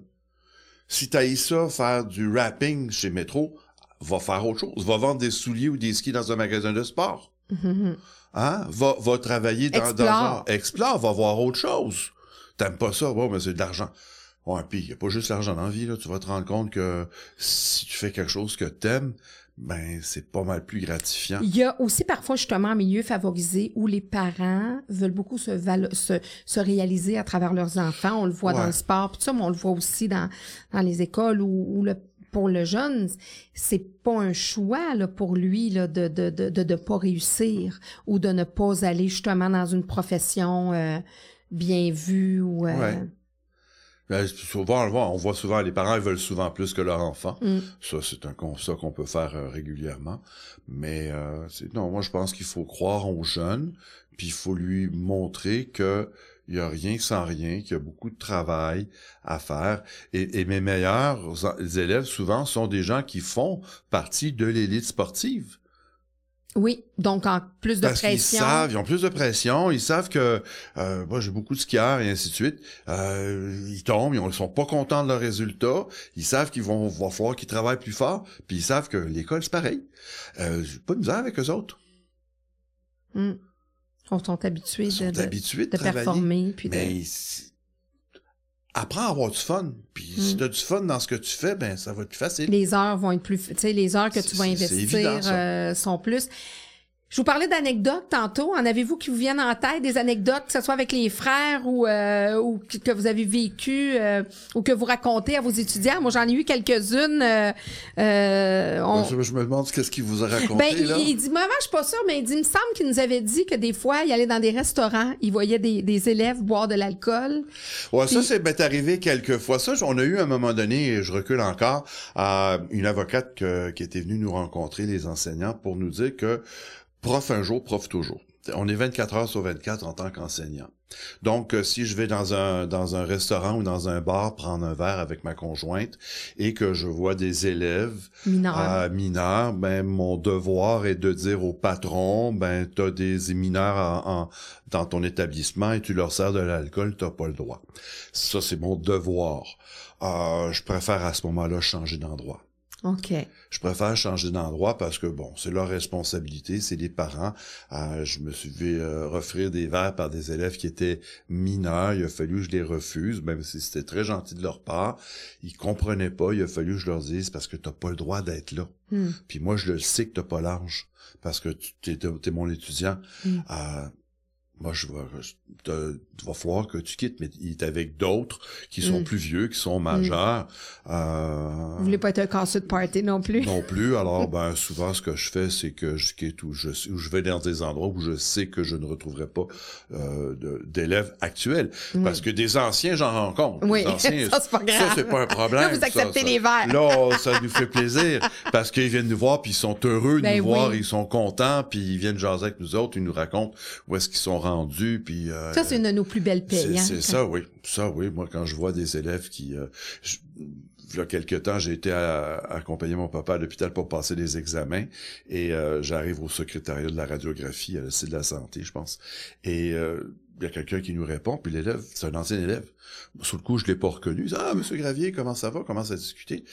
Si t'haïs ça, faire du rapping chez Métro, va faire autre chose. Va vendre des souliers ou des skis dans un magasin de sport. Mhm. Hein? Va, va travailler dans, dans Explore. un... Explore, va voir autre chose. T'aimes pas ça? Bon, mais c'est de l'argent. Ouais, puis y a pas juste l'argent dans la vie, là. Tu vas te rendre compte que si tu fais quelque chose que t'aimes, ben, c'est pas mal plus gratifiant. Il y a aussi parfois justement un milieu favorisé où les parents veulent beaucoup se, se, se réaliser à travers leurs enfants. On le voit dans le sport, puis tout ça, mais on le voit aussi dans, dans les écoles où, où le, pour le jeune, c'est pas un choix là, pour lui là, de de, de, de, de pas réussir ou de ne pas aller justement dans une profession euh, bien vue ou... euh, Ouais. Ben, souvent, on voit, on voit souvent, les parents ils veulent souvent plus que leur enfant. Mm. Ça, c'est un constat qu'on peut faire euh, régulièrement. Mais non, moi je pense qu'il faut croire aux jeunes, puis il faut lui montrer que il y a rien sans rien, qu'il y a beaucoup de travail à faire. Et, et mes meilleurs élèves souvent sont des gens qui font partie de l'élite sportive. Oui, donc en plus de Parce pression. savent, ils ont plus de pression, ils savent que euh, moi j'ai beaucoup de skieurs et ainsi de suite. Euh, ils tombent, ils ne sont pas contents de leurs résultats. Ils savent qu'ils vont va falloir qu'ils travaillent plus fort, puis ils savent que l'école c'est pareil. Euh, j'ai pas de misère avec eux autres. Mm. On sont habitués sont de, de, habitués de, de travailler. performer. Puis de... Apprends à avoir du fun. Puis si Mm. tu as du fun dans ce que tu fais, ben ça va être plus facile. les heures vont être plus, tu sais, les heures que tu vas investir évident, euh, sont plus. Je vous parlais d'anecdotes tantôt. En avez-vous qui vous viennent en tête des anecdotes, que ce soit avec les frères ou, euh, ou que vous avez vécu euh, ou que vous racontez à vos étudiants? Moi, j'en ai eu quelques-unes. euh, euh, on- Je, je me demande qu'est-ce qu'il vous a raconté ben, il, là. il dit, maman, je suis pas sûre, mais il dit, il me semble qu'il nous avait dit que des fois, il allait dans des restaurants, il voyait des, des élèves boire de l'alcool. Ouais, ça, c'est ben, arrivé quelques fois. Ça, on a eu à un moment donné, et je recule encore, à une avocate que- qui était venue nous rencontrer, les enseignants, pour nous dire que prof un jour, prof toujours. On est 24 heures sur 24 en tant qu'enseignant. Donc, euh, si je vais dans un, dans un restaurant ou dans un bar prendre un verre avec ma conjointe et que je vois des élèves Mineur. euh, mineurs, ben, mon devoir est de dire au patron, ben, t'as des mineurs en- en- dans ton établissement et tu leur sers de l'alcool, t'as pas le droit. Ça, c'est mon devoir. Euh, je préfère à ce moment-là changer d'endroit. OK. Je préfère changer d'endroit parce que bon, c'est leur responsabilité, c'est les parents. Euh, je me suis fait euh, offrir des verres par des élèves qui étaient mineurs. Il a fallu que je les refuse, même si c'était très gentil de leur part. Ils comprenaient pas. Il a fallu que je leur dise parce que t'as pas le droit d'être là. Hmm. Puis moi, je le sais que t'as pas l'âge parce que tu t'es, t'es mon étudiant. Mm. Euh, moi, je vais, va falloir que tu quittes, mais il est avec d'autres qui sont Mm. plus vieux, qui sont majeurs. Euh, Vous voulez pas être un casseux de party non plus? non plus. Alors, ben, souvent, ce que je fais, c'est que je quitte ou je, ou je vais dans des endroits où je sais que je ne retrouverai pas euh, d'élèves actuels. Parce que des anciens, j'en rencontre. Oui, anciens, ça, c'est pas grave. Ça, c'est pas un problème. Là, vous acceptez ça. les verres. Là, ça nous fait plaisir. Parce qu'ils viennent nous voir, puis ils sont heureux de Ben nous voir, ils sont contents, puis ils viennent jaser avec nous autres, ils nous racontent où est-ce qu'ils sont rendus, puis... euh, Ça, c'est une de nos plus belles payes. hein, c'est quand- ça, oui. Ça, oui. Moi, quand je vois des élèves qui... euh, je- il y a quelques temps, j'ai été à, à accompagner mon papa à l'hôpital pour passer des examens et euh, j'arrive au secrétariat de la radiographie à la site de la santé, je pense. Et il y a quelqu'un qui nous répond, puis l'élève, c'est un ancien élève. Sur le coup, je l'ai pas reconnu. Il dit, Ah, Monsieur Gravier, comment ça va? Comment ça discuter?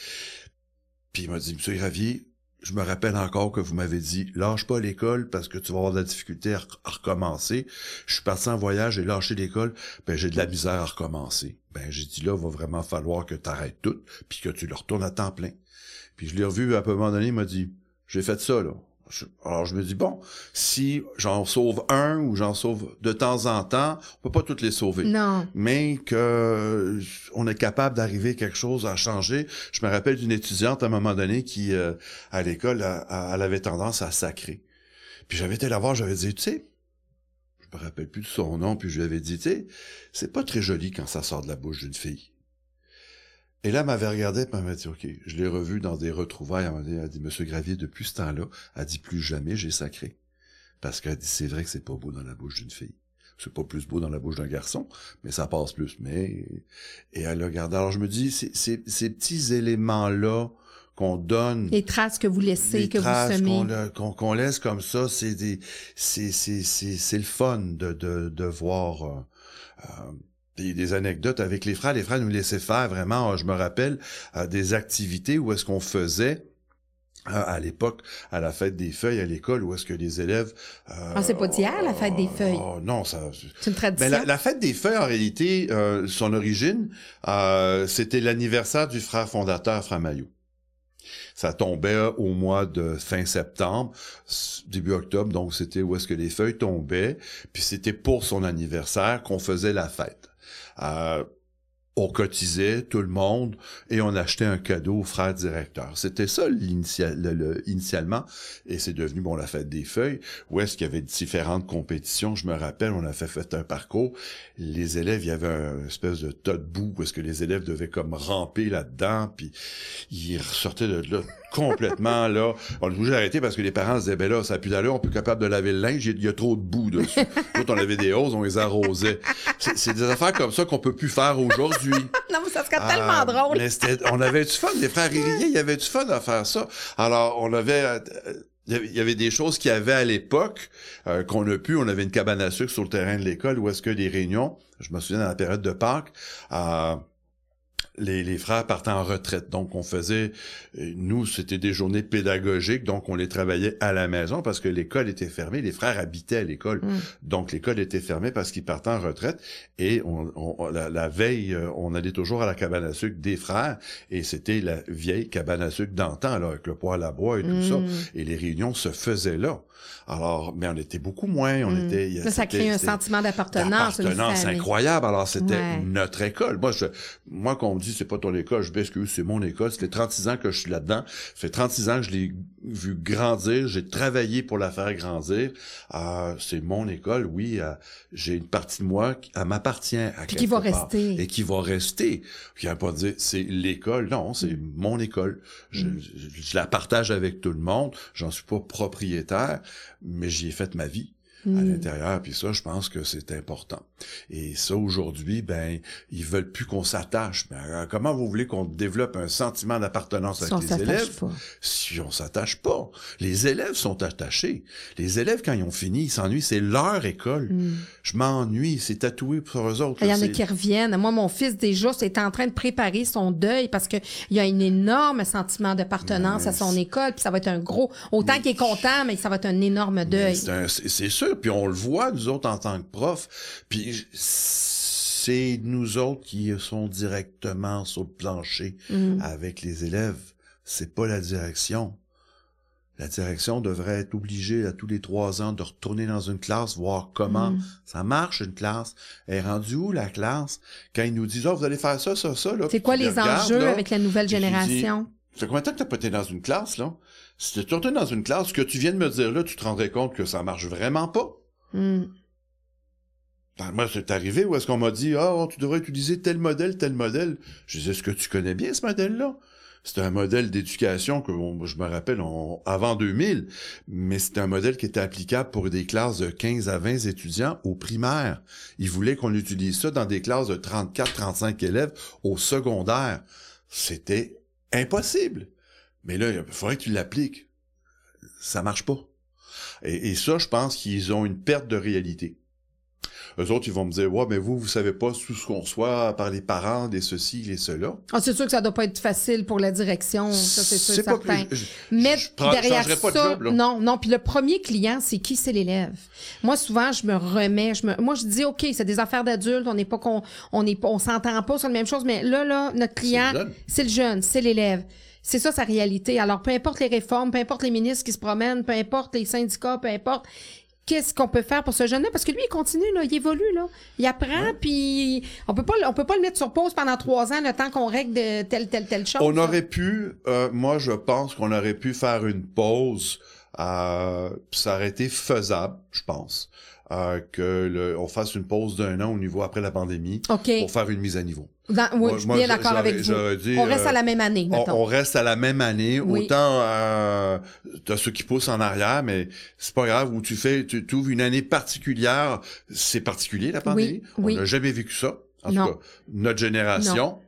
Puis il m'a dit, Monsieur Gravier, je me rappelle encore que vous m'avez dit, lâche pas l'école parce que tu vas avoir de la difficulté à, re- à recommencer. Je suis parti en voyage, j'ai lâché l'école, ben j'ai de la misère à recommencer. Ben j'ai dit là, va vraiment falloir que tu arrêtes tout, puis que tu le retournes à temps plein. Puis je l'ai revu à un moment donné, il m'a dit, j'ai fait ça là. Je- alors je me dis bon, si j'en sauve un ou j'en sauve de temps en temps, on peut pas toutes les sauver Non. mais que on est capable d'arriver quelque chose à changer. Je me rappelle d'une étudiante à un moment donné qui, euh, à l'école, elle, elle avait tendance à sacrer. Puis j'avais été la voir, j'avais dit, tu sais, je me rappelle plus de son nom, puis je lui avais dit, tu sais, c'est pas très joli quand ça sort de la bouche d'une fille. Et là, elle m'avait regardé, puis elle m'a dit, OK, je l'ai revu dans des retrouvailles. Elle m'a dit, a Monsieur Gravier, depuis ce temps-là, elle dit, plus jamais j'ai sacré. Parce qu'elle dit, c'est vrai que c'est pas beau dans la bouche d'une fille. C'est pas plus beau dans la bouche d'un garçon, mais ça passe plus. Mais et elle a regardé. Alors je me dis, c'est- c'est- ces petits éléments-là qu'on donne, Les traces que vous laissez, les que traces vous semez. qu'on laisse comme ça, c'est des, c'est c'est c'est c'est le fun de de de voir. euh, euh, des, des anecdotes avec les frères. Les frères nous laissaient faire vraiment, je me rappelle, euh, des activités où est-ce qu'on faisait euh, à l'époque, à la fête des feuilles à l'école, où est-ce que les élèves... euh, Ah, c'est pas d'hier, la fête des feuilles. oh, non, ça... C'est une tradition. Ben, la, la fête des feuilles, en réalité, euh, son origine, euh, c'était l'anniversaire du frère fondateur, Frère Maillot. Ça tombait au mois de fin septembre, début octobre, donc c'était où est-ce que les feuilles tombaient, puis c'était pour son anniversaire qu'on faisait la fête. On cotisait tout le monde et on achetait un cadeau au frère directeur. C'était ça initialement et c'est devenu bon la fête des feuilles où est-ce qu'il y avait différentes compétitions. Je me rappelle, on a fait, fait un parcours. Les élèves, il y avait un espèce de tas de boue où est-ce que les élèves devaient comme ramper là-dedans puis ils ressortaient de là complètement là. On est obligé d'arrêter parce que les parents se disaient ben là ça a plus d'allure, on peut capable de laver le linge, il y a- trop de boue dessus. Quand on avait des hausses, on les arrosait. C'est des affaires comme ça qu'on peut plus faire aujourd'hui. non, mais ça serait Ah, tellement drôle. mais c'était- on avait du fun, les frères Ririer, il y avait du fun à faire ça. Alors, on avait... euh, il y avait- il y avait des choses qu'il y avait à l'époque euh, qu'on a pu. On avait une cabane à sucre sur le terrain de l'école où est-ce que les réunions, je me souviens dans la période de Pâques, euh, les, les frères partaient en retraite. Donc, on faisait, nous, c'était des journées pédagogiques, donc on les travaillait à la maison parce que l'école était fermée. Les frères habitaient à l'école. Mm. Donc, l'école était fermée parce qu'ils partaient en retraite. Et on, on- la, la veille, euh, on allait toujours à la cabane à sucre des frères. Et c'était la vieille cabane à sucre d'antan, là, avec le poêle à bois et tout ça. Mm. Et les réunions se faisaient là. Alors, mais on était beaucoup moins. On Mm. était... Là, ça crée un sentiment d'appartenance. d'appartenance incroyable. Alors, c'était Ouais. notre école. Moi, je, moi, qu'on me dit, c'est pas ton école, je m'excuse, c'est mon école. Ça fait 36 ans que je suis là-dedans. Ça fait 36 ans que je l'ai vu grandir. J'ai travaillé pour la faire grandir. Euh, c'est mon école, oui. euh, j'ai une partie de moi qui m'appartient à Puis qui va part. rester. Et qui va rester. Qui va pas dire, c'est l'école. Non, c'est Mm. mon école. Je, Mm. je- je la partage avec tout le monde. J'en suis pas propriétaire, mais j'y ai fait ma vie. À l'intérieur. Puis ça, je pense que c'est important. Et ça, aujourd'hui, ben, ils veulent plus qu'on s'attache. Mais euh, comment vous voulez qu'on développe un sentiment d'appartenance Si avec les élèves? pas. si on s'attache pas? Les élèves sont attachés. Les élèves, quand ils ont fini, ils s'ennuient. C'est leur école. Je m'ennuie. C'est tatoué pour eux autres. Il y en a qui reviennent. Moi, mon fils, déjà, est en train de préparer son deuil parce que il y a un énorme sentiment d'appartenance à son école, puis ça va être un gros... Autant qu'il est content, mais ça va être un énorme deuil. C'est un- puis on le voit, nous autres, en tant que profs, puis c'est nous autres qui sont directement sur le plancher Mm. avec les élèves. C'est pas la direction. La direction devrait être obligée à tous les trois ans de retourner dans une classe, voir comment Mm. ça marche une classe. Elle est rendue où la classe? Quand ils nous disent, oh, vous allez faire ça, ça, ça, là. C'est quoi les enjeux là, avec la nouvelle dis, génération? ça fait combien de temps que t'as pas été dans une classe, là? Si tu retourné dans une classe, ce que tu viens de me dire là, tu te rendrais compte que ça marche vraiment pas. Mm. Moi, c'est arrivé où est-ce qu'on m'a dit, ah, tu devrais utiliser tel modèle, tel modèle. Je disais, est-ce que tu connais bien ce modèle-là? C'est un modèle d'éducation que on- je me rappelle on- avant 2000, mais c'est un modèle qui était applicable pour des classes de 15 à 20 étudiants au primaire. Ils voulaient qu'on utilise ça dans des classes de 34-35 élèves au secondaire. C'était impossible. Mais là, il faudrait que tu l'appliques. Ça marche pas. Et, et ça, je pense qu'ils ont une perte de réalité. Eux autres, ils vont me dire, ouais, mais vous, vous savez pas tout ce qu'on reçoit par les parents, des ceci, des cela. Ah, c'est sûr que ça doit pas être facile pour la direction, ça c'est sûr certain. que je- je- Mais je prends- derrière changerais pas de ça, job, là. non, non. Puis le premier client, c'est qui? C'est l'élève. Moi, souvent, je me remets, je me, moi, je dis, ok, c'est des affaires d'adultes, on n'est pas qu'on, on n'est pas, on s'entend pas sur la même chose, mais là, là, notre client, c'est le jeune, c'est l'élève. C'est ça sa réalité. Alors, peu importe les réformes, peu importe les ministres qui se promènent, peu importe les syndicats, peu importe. Qu'est-ce qu'on peut faire pour ce jeune-là? Parce que lui, il continue, là, il évolue, là. Il apprend, puis on peut pas, on peut pas le mettre sur pause pendant trois ans, le temps qu'on règle de telle, telle, telle chose. On là. aurait pu, euh, moi, je pense qu'on aurait pu faire une pause. Euh, puis ça aurait été faisable, je pense, euh, que le, on fasse une pause d'un an au niveau après la pandémie pour faire une mise à niveau. Dans- oui, Moi- je suis bien d'accord avec vous. dit, on reste à la même année, On, reste à la même année. Oui. Autant euh, t'as ceux qui poussent en arrière, mais c'est pas grave. Où tu fais, tu ouvres une année particulière. C'est particulier la pandémie. oui. On n'a jamais vécu ça. En Non. tout cas, notre génération.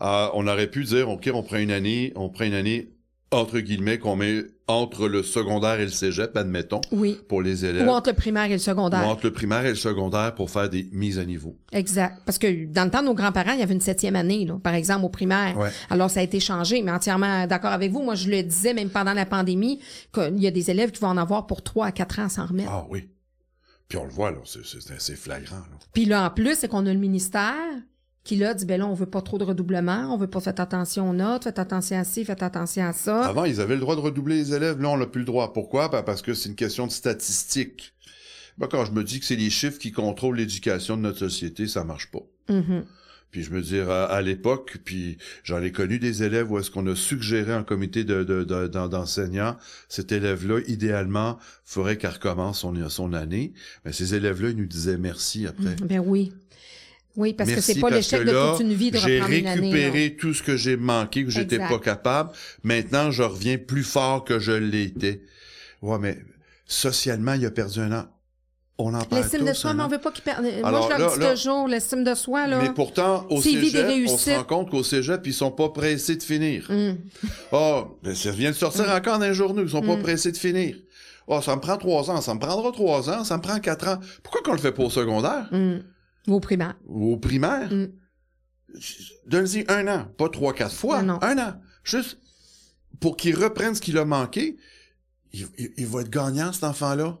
Euh, on aurait pu dire, ok, on prend une année, on prend une année entre guillemets qu'on met entre le secondaire et le cégep, admettons, Oui. pour les élèves. Ou entre le primaire et le Ou secondaire. entre le primaire et le secondaire pour faire des mises à niveau. Exact. Parce que dans le temps de nos grands-parents, il y avait une septième année, là, par exemple, au primaire. Ouais. Alors, ça a été changé, mais entièrement d'accord avec vous. Moi, je le disais même pendant la pandémie, qu'il y a des élèves qui vont en avoir pour trois à quatre ans sans remettre. Ah oui. Puis on le voit, là, c'est- c'est c'est flagrant. Là. Puis là, en plus, c'est qu'on a le ministère qui, là, dit, ben là, on veut pas trop de redoublement, on veut pas faire attention aux notes, faites attention à ci, faites attention à ça. Avant, ils avaient le droit de redoubler les élèves. Là, on n'a plus le droit. Pourquoi? Ben, parce que c'est une question de statistique. Ben, quand je me dis que c'est les chiffres qui contrôlent l'éducation de notre société, ça marche pas. Mhm. Puis je me dis, à, à l'époque, puis j'en ai connu des élèves où est-ce qu'on a suggéré un comité de, de- de- d'en- d'enseignants, cet élève-là, idéalement, ferait qu'elle recommence son, son année. Mais ces élèves-là, ils nous disaient merci après. Ben oui. Oui, parce que Merci c'est pas l'échec que de toute une vie de J'ai année. récupéré tout ce que j'ai manqué, que j'étais pas capable. Maintenant, je reviens plus fort que je l'étais. Ouais, mais socialement, il a perdu un an. On en parle L'estime de soi, mais on veut pas qu'il perde. Moi, je là, leur dis là- toujours, l'estime de soi, là. Mais pourtant, au cégep, on se rend compte qu'au cégep, ils sont pas pressés de finir. Hum. Oh, ben, ça vient de sortir encore dans les journaux, ils sont pas pressés de finir. Oh, ça me prend trois ans, ça me prendra trois ans, ça me prend quatre ans. Pourquoi qu'on le fait pas au secondaire? Ou au primaire. Au primaire? Mm. Donne-y un an, pas trois, quatre fois. Non, non. Un an. Juste pour qu'il reprenne ce qu'il a manqué. Il, il- il va être gagnant, cet enfant-là.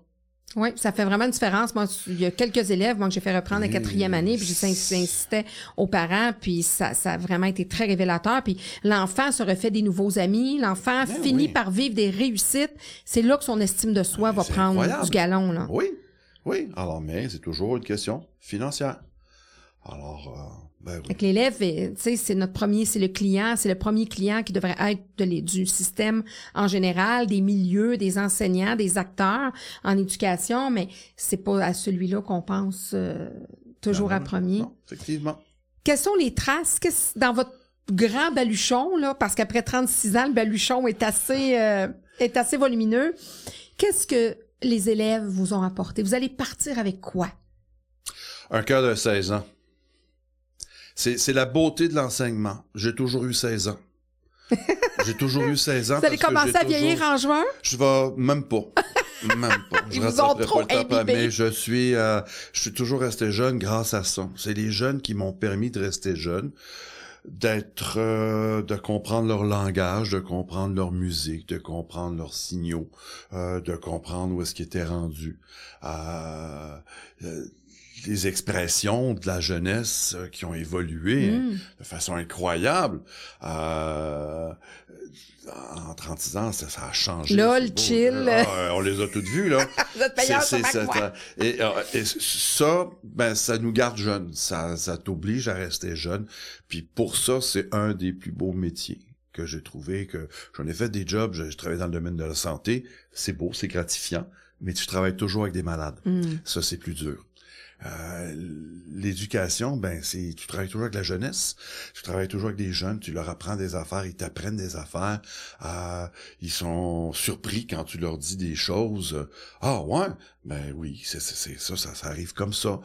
Oui, ça fait vraiment une différence. Moi, il y a quelques élèves, moi, que j'ai fait reprendre la quatrième année, puis j'insistais aux parents, puis ça, ça a vraiment été très révélateur. Puis l'enfant se refait des nouveaux amis, l'enfant Ben finit oui. par vivre des réussites. C'est là que son estime de soi va c'est prendre incroyable. du galon, là. Oui, oui. Alors, mais c'est toujours une question financière. Alors, euh, ben oui. Que l'élève, eh, tu sais, c'est notre premier, c'est le client, c'est le premier client qui devrait être de du système en général, des milieux, des enseignants, des acteurs en éducation, mais c'est pas à celui-là qu'on pense euh, toujours à premier. non, effectivement. Quelles sont les traces qu'est-ce- dans votre grand baluchon, là, parce qu'après 36 ans, le baluchon est assez, euh, est assez volumineux. Qu'est-ce que les élèves vous ont apporté? Vous allez partir avec quoi? Un cœur de 16 ans. C'est, la beauté de l'enseignement. J'ai toujours eu 16 ans. j'ai toujours eu 16 ans. Vous allez commencer à vieillir toujours- en juin? Je vais même pas. Même pas. Je Ils vous ont trop pas mais je suis, euh, je suis toujours resté jeune grâce à ça. C'est les jeunes qui m'ont permis de rester jeune, d'être, euh, de comprendre leur langage, de comprendre leur musique, de comprendre leurs signaux, euh, de comprendre où est-ce qu'ils étaient rendus. Euh, euh, les expressions de la jeunesse qui ont évolué Mm. de façon incroyable. Euh, en 36 ans, ça, ça a changé. Lol, beau, chill. Ah, on les a toutes vues, là. C'est- ça- et, euh, et ça, ben, ça nous garde jeunes. Ça, ça t'oblige à rester jeune. Puis pour ça, c'est un des plus beaux métiers que j'ai trouvé. Que j'en ai fait des jobs. Je, je travaille dans le domaine de la santé. C'est beau, c'est gratifiant. Mais tu travailles toujours avec des malades. Mm. Ça, c'est plus dur. Euh, L'éducation, ben c'est tu travailles toujours avec la jeunesse, tu travailles toujours avec des jeunes, tu leur apprends des affaires, ils t'apprennent des affaires, euh, ils sont surpris quand tu leur dis des choses. Ah ouais, ben oui, c'est ça, ça, ça arrive comme ça.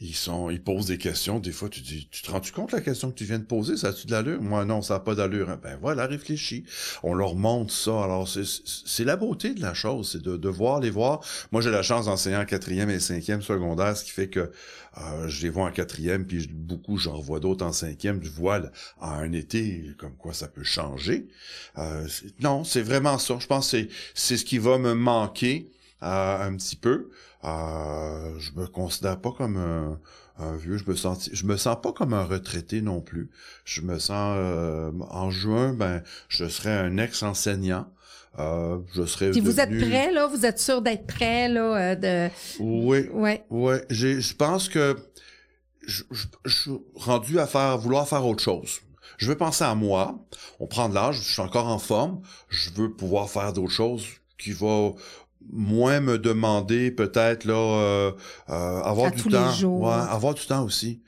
Ils sont, ils posent des questions. Des fois, tu dis, tu te rends-tu compte la question que tu viens de poser, ça a-tu de l'allure? Moi non, ça a pas d'allure. Ben voilà, réfléchis. On leur montre ça. Alors c'est c'est la beauté de la chose, c'est de, de voir les voir. Moi, j'ai la chance d'enseigner en quatrième et cinquième secondaire, ce qui fait que euh, je les vois en quatrième, puis beaucoup, j'en revois d'autres en cinquième. Je vois en un été, comme quoi ça peut changer. Euh, non, c'est vraiment ça. Je pense que c'est ce qui va me manquer euh, un petit peu. Euh, je me considère pas comme un, vieux. Je me sens, je me sens pas comme un retraité non plus. Je me sens en juin, ben, je serai un ex-enseignant. Euh, je serais. Puis vous êtes prêt, là? Vous êtes sûr d'être prêt, là? euh, de... Oui. Ouais, j'ai, je pense que je, je- je suis rendu à faire, vouloir faire autre chose. Je veux penser à moi. On prend de l'âge, je suis encore en forme. Je veux pouvoir faire d'autres choses qui vont moins me demander peut-être là euh, euh, avoir À du tous les temps. jours. Ouais, avoir du temps aussi.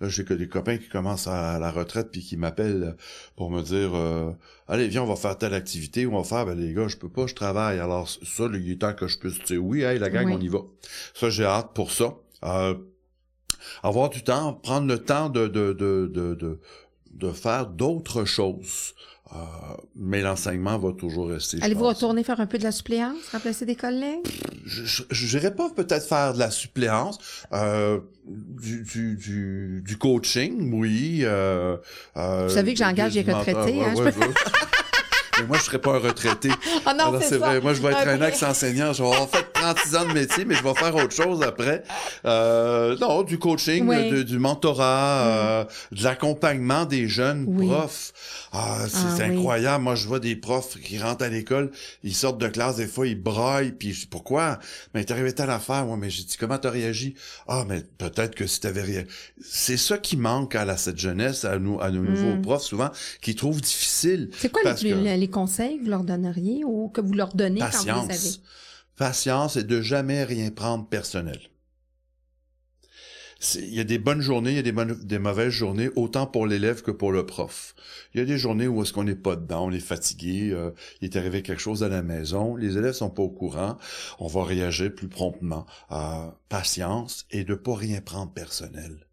Là, j'ai que des copains qui commencent à la retraite puis qui m'appellent pour me dire euh, Allez, viens, on va faire telle activité, on va faire, ben les gars, je peux pas, je travaille. Alors, ça, il est temps que je puisse dire oui, hey, la gang, Oui. on y va. Ça, j'ai hâte pour ça. Euh, avoir du temps, prendre le temps de, de, de, de, de, de faire d'autres choses. Euh, mais l'enseignement va toujours rester. Allez-vous retourner faire un peu de la suppléance, remplacer des collègues? Je n'irais pas peut-être faire de la suppléance, euh, du, du, du, du coaching, oui. Euh, euh, Vous savez que j'engage mentor- retraités, hein, ouais, je. Mais moi, je serais pas un retraité. Ah non, Alors, c'est vrai. Moi, je vais être un Après. ex-enseignant. Je vais avoir fait 36 ans de métier, mais je vais faire autre chose après. Euh, non, du coaching, Oui. de- du mentorat, euh, de l'accompagnement des jeunes Oui. profs. Ah, c'est Ah, incroyable. Moi, je vois des profs qui rentrent à l'école, ils sortent de classe, des fois, ils braillent, puis je dis, pourquoi? Mais t'es arrivé telle affaire, moi, mais j'ai dit, comment t'as réagi? Ah, mais peut-être que si t'avais réagi. C'est ça qui manque à la, cette jeunesse, à nous, à nos nouveaux Mm. profs, souvent, qui trouvent difficile. C'est quoi les, que- conseils que vous leur donneriez ou que vous leur donnez quand vous les avez? Patience. Patience et de jamais rien prendre personnel. Il y a des bonnes journées, il y a des, bonnes, des mauvaises journées, autant pour l'élève que pour le prof. Il y a des journées où est-ce qu'on n'est pas dedans, on est fatigué, euh, il est arrivé quelque chose à la maison, les élèves sont pas au courant, on va réagir plus promptement. Euh, patience et de pas rien prendre personnel.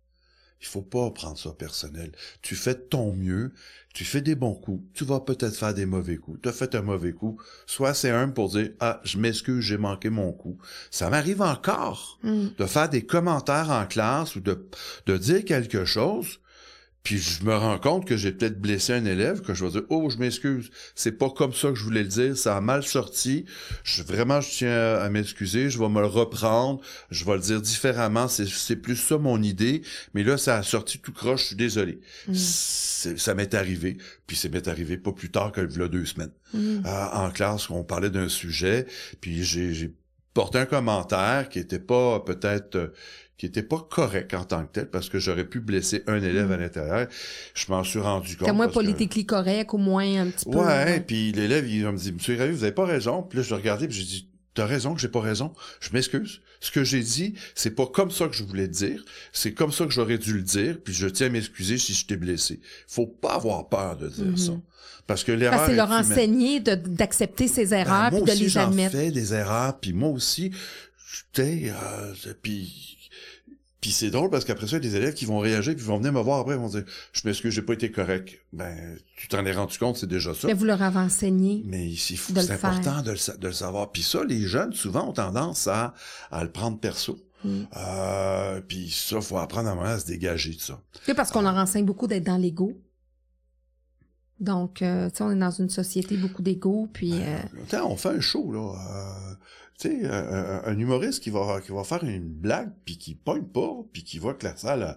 Il faut pas prendre ça personnel. Tu fais ton mieux, tu fais des bons coups, tu vas peut-être faire des mauvais coups. Tu as fait un mauvais coup, soit c'est un pour dire ah, je m'excuse, j'ai manqué mon coup. Ça m'arrive encore Hmm. de faire des commentaires en classe ou de de dire quelque chose puis je me rends compte que j'ai peut-être blessé un élève, que je vais dire Oh, je m'excuse, c'est pas comme ça que je voulais le dire, ça a mal sorti. Je, vraiment, je tiens à m'excuser, je vais me le reprendre, je vais le dire différemment, c'est, c'est plus ça mon idée, mais là, ça a sorti tout croche, je suis désolé. Mm. Ça m'est arrivé, puis ça m'est arrivé pas plus tard que là, deux semaines. Euh, en classe, on parlait d'un sujet, puis j'ai, j'ai porté un commentaire qui était pas peut-être euh, qui était pas correct en tant que tel parce que j'aurais pu blesser un élève à l'intérieur. Je m'en suis rendu compte. C'est moins que- politiquement correct, au moins un petit peu. Ouais, puis l'élève, il va me dit, Monsieur Ravi, vous avez pas raison. Puis là, je le regardais, puis j'ai dit, t'as raison que j'ai pas raison. Je m'excuse. Ce que j'ai dit, c'est pas comme ça que je voulais dire. C'est comme ça que j'aurais dû le dire. Puis je tiens à m'excuser si je t'ai blessé. Faut pas avoir peur de dire ça. Parce que l'erreur. Parce que c'est leur humaine. enseigner d'accepter ses Ben, erreurs moi puis de aussi, les j'en admettre. fais des erreurs, puis moi aussi, tu sais, euh, puis puis c'est drôle parce qu'après ça, il y a des élèves qui vont réagir puis vont venir me voir après, ils vont dire, je m'excuse, j'ai pas été correct. Ben, tu t'en es rendu compte, c'est déjà ça. Mais vous leur avez enseigné. Mais c'est faire. important de le, sa- de le savoir. Puis ça, les jeunes, souvent, ont tendance à, à le prendre perso. Mm. Euh, puis ça, faut apprendre à à se dégager de ça. C'est parce qu'on leur enseigne beaucoup d'être dans l'ego. Donc, euh, tu sais, on est dans une société beaucoup d'ego, puis euh, Attends, on fait un show, là. euh, tu sais, un, humoriste qui va, qui va faire une blague, puis qui pogne pas, puis qui voit que la salle euh,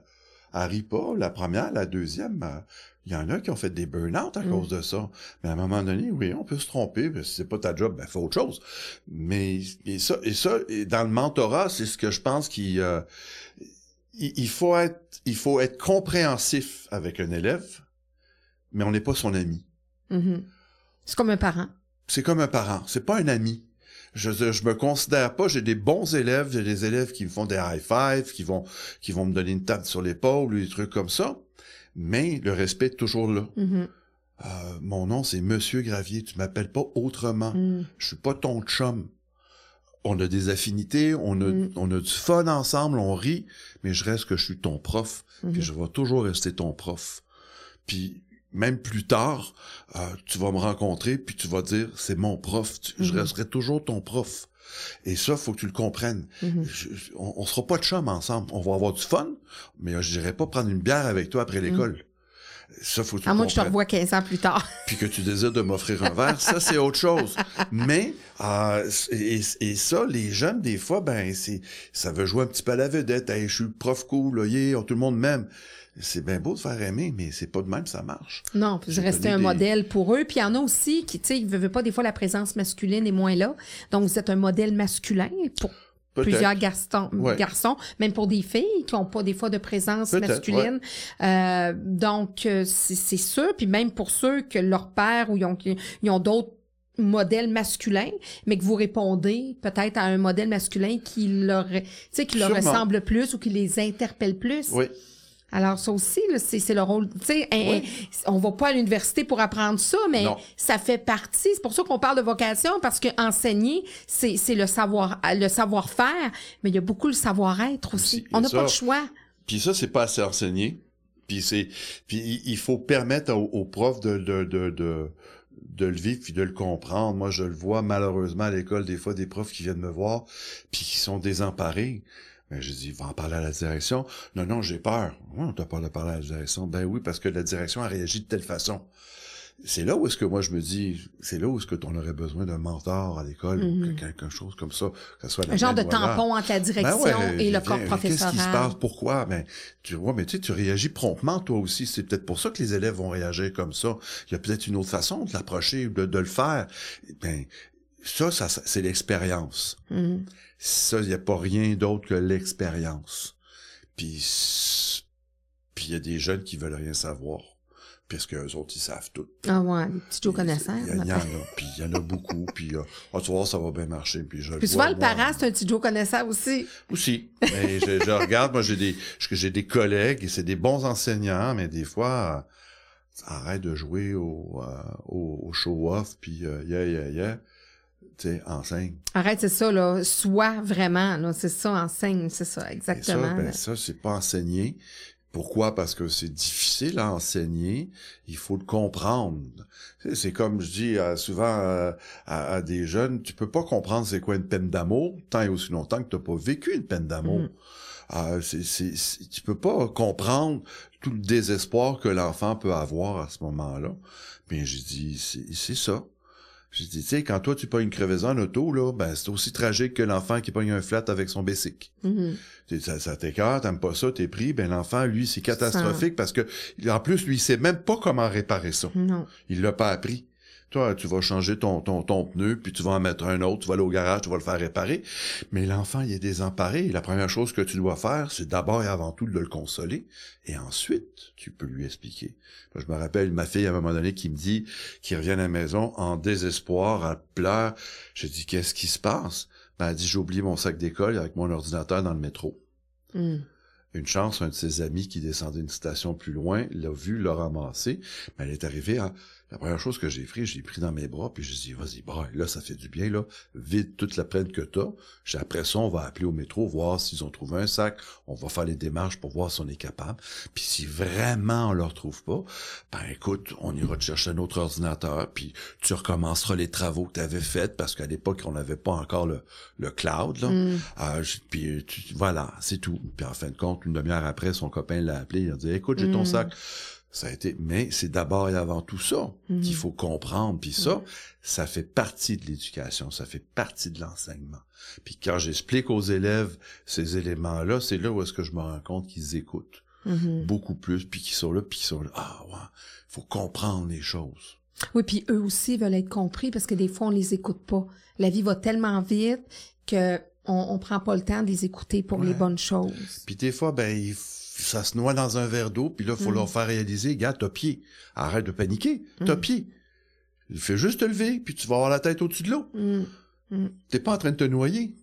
elle rit pas, la première, la deuxième, euh, il y en a qui ont fait des burn-out à Mm. cause de ça. Mais à un moment donné, oui, on peut se tromper, que si c'est pas ta job, ben fais autre chose. Mais et ça, et ça, et dans le mentorat, c'est ce que je pense qu'il euh, il faut être, il faut être compréhensif avec un élève, mais on n'est pas son ami. mhm. c'est comme un parent. C'est comme un parent, c'est pas un ami. Je, je me considère pas, j'ai des bons élèves, j'ai des élèves qui me font des high five, qui vont, qui vont me donner une tape sur l'épaule ou des trucs comme ça. Mais le respect est toujours là. Mhm, Euh, mon nom, c'est Monsieur Gravier. Tu m'appelles pas autrement. mhm. Je suis pas ton chum. On a des affinités, on a, Mm. on a du fun ensemble, on rit, mais je reste que je suis ton prof, puis je vais toujours rester ton prof. Puis même plus tard, euh, tu vas me rencontrer, puis tu vas dire, c'est mon prof, Tu- je Mhm. resterai toujours ton prof. Et ça, faut que tu le comprennes. Mhm. Je- on, on sera pas de chum ensemble. On va avoir du fun, mais je n'irai pas prendre une bière avec toi après l'école. Ça, faut que tu À moins que je te revoie 15 ans plus tard. puis que tu désires de m'offrir un verre, ça c'est autre chose. Mais euh, et, et ça, les jeunes des fois, ben c'est ça veut jouer un petit peu à la vedette. Hey, je suis prof cool, là, yeah, tout le monde m'aime. C'est bien beau de faire aimer, mais c'est pas de même ça marche. Non, puis rester connu un des- modèle pour eux. Puis il y en a aussi qui, tu sais, ils ne veulent pas des fois la présence masculine est moins là. Donc, vous êtes un modèle masculin pour plusieurs garçons, Ouais. garçons, même pour des filles qui n'ont pas des fois de présence masculine. Euh, donc, euh, c'est sûr. Puis même pour ceux que leur père ou ils ont, ils ont d'autres modèles masculins, mais que vous répondez peut-être à un modèle masculin qui leur, qui ressemble plus ou qui les interpelle plus. Oui. Alors ça aussi, c'est le rôle. Tu sais, Oui. on va pas à l'université pour apprendre ça, mais Non. ça fait partie. C'est pour ça qu'on parle de vocation parce que enseigner, c'est le savoir, le savoir faire, mais il y a beaucoup le savoir-être aussi. On n'a pas le choix. Puis ça, c'est pas assez enseigné. Puis c'est, puis il- il faut permettre aux, aux profs de, de, de, de, de le vivre puis de le comprendre. Moi, je le vois malheureusement à l'école des fois des profs qui viennent me voir puis qui sont désemparés. Ben, je dis, va en parler à la direction. Non, non, j'ai peur. Ouais, on t'a pas de parler à la direction? Ben oui, parce que la direction a réagi de telle façon. C'est là où est-ce que moi je me dis, c'est là où est-ce que on aurait besoin d'un mentor à l'école ou Mhm. que- quelque chose comme ça, que ce soit la Un genre de tampon entre la direction Ben ouais, et le corps Qu'est-ce qui se professoral. passe? Pourquoi? Ben, tu vois, mais tu sais, tu réagis promptement, toi aussi. C'est peut-être pour ça que les élèves vont réagir comme ça. Il y a peut-être une autre façon de l'approcher, de, de le faire. Ben, ça, ça, c'est l'expérience. Mhm. Ça, il n'y a pas rien d'autre que l'expérience. Puis, puis il y a des jeunes qui veulent rien savoir. Puisque eux autres, ils savent tout. Ah ouais, les petits Joe connaisseurs. Il y, en a, puis il y en a beaucoup, puis euh, ah, tu voir, ça va bien marcher, puis je Puis vois, souvent, le parent, c'est un petit Joe connaisseur aussi. Aussi. Mais je, je regarde, moi j'ai des j'ai des collègues et c'est des bons enseignants, mais des fois euh, arrête de jouer au, euh, au, au show-off puis euh, yeah yeah yeah. Sais, enseigne. Arrête, c'est ça, là. Sois vraiment, là. C'est ça, enseigne, c'est ça, Et ça, exactement. ben ça, c'est pas enseigné. Pourquoi? Parce que c'est difficile à enseigner. Il faut le comprendre. C'est comme je dis euh, souvent euh, à, à des jeunes, tu peux pas comprendre c'est quoi une peine d'amour tant et aussi longtemps que tu n'as pas vécu une peine d'amour. Mhm. Euh, c'est, tu peux pas comprendre tout le désespoir que l'enfant peut avoir à ce moment-là. Bien, j'ai dit, c'est, c'est ça. J'ai dit, tu sais, quand toi, tu pognes une crevaison en auto, là, ben, c'est aussi tragique que l'enfant qui pogne un flat avec son basic. Tu sais, Ça, ça t'écarte, t'aimes pas ça, t'es pris, ben, l'enfant, lui, c'est catastrophique parce que, en plus, lui, il sait même pas comment réparer ça. Non. Il l'a pas appris. Toi, tu vas changer ton, ton, ton pneu, puis tu vas en mettre un autre, tu vas aller au garage, tu vas le faire réparer. Mais l'enfant, il est désemparé. Et la première chose que tu dois faire, c'est d'abord et avant tout de le consoler. Et ensuite, tu peux lui expliquer. Je me rappelle ma fille, à un moment donné, qui me dit, qui revient à la maison en désespoir, elle pleure. Je dis, qu'est-ce qui se passe? Ben, elle dit, j'ai oublié mon sac d'école avec mon ordinateur dans le métro. Hmm. Une chance, un de ses amis qui descendait une station plus loin l'a vu, l'a ramassé. Mais elle est arrivée à... La première chose que j'ai fait, j'ai pris dans mes bras, puis j'ai dit, vas-y, braille, là, ça fait du bien, là. Vide toute la plainte que t'as. J'ai après ça, on va appeler au métro, voir s'ils ont trouvé un sac. On va faire les démarches pour voir si on est capable. Puis si vraiment on le retrouve pas, ben écoute, on ira te chercher un autre ordinateur, puis tu recommenceras les travaux que tu avais faits, parce qu'à l'époque, on n'avait pas encore le, le cloud, là. Euh, j- puis tu- voilà, c'est tout. Puis en fin de compte, une demi-heure après, son copain l'a appelé, il a dit Écoute, j'ai ton Mm. sac. Ça a été. Mais c'est d'abord et avant tout ça Mhm. qu'il faut comprendre. Puis ça, Mhm. ça fait partie de l'éducation, ça fait partie de l'enseignement. Puis quand j'explique aux élèves ces éléments-là, c'est là où est-ce que je me rends compte qu'ils écoutent Mhm. beaucoup plus, puis qu'ils sont là, puis qu'ils sont là. Ah ouais, faut comprendre les choses. Oui, puis eux aussi veulent être compris parce que des fois, on les écoute pas. La vie va tellement vite que on, on prend pas le temps de les écouter pour les bonnes choses. Puis des fois, ben, il f- ça se noie dans un verre d'eau, puis là, il faut Mm. leur faire réaliser, gars, t'as pied. Arrête de paniquer, t'as Mm. pied. Il fait juste te lever, puis tu vas avoir la tête au-dessus de l'eau. Mm. T'es pas en train de te noyer.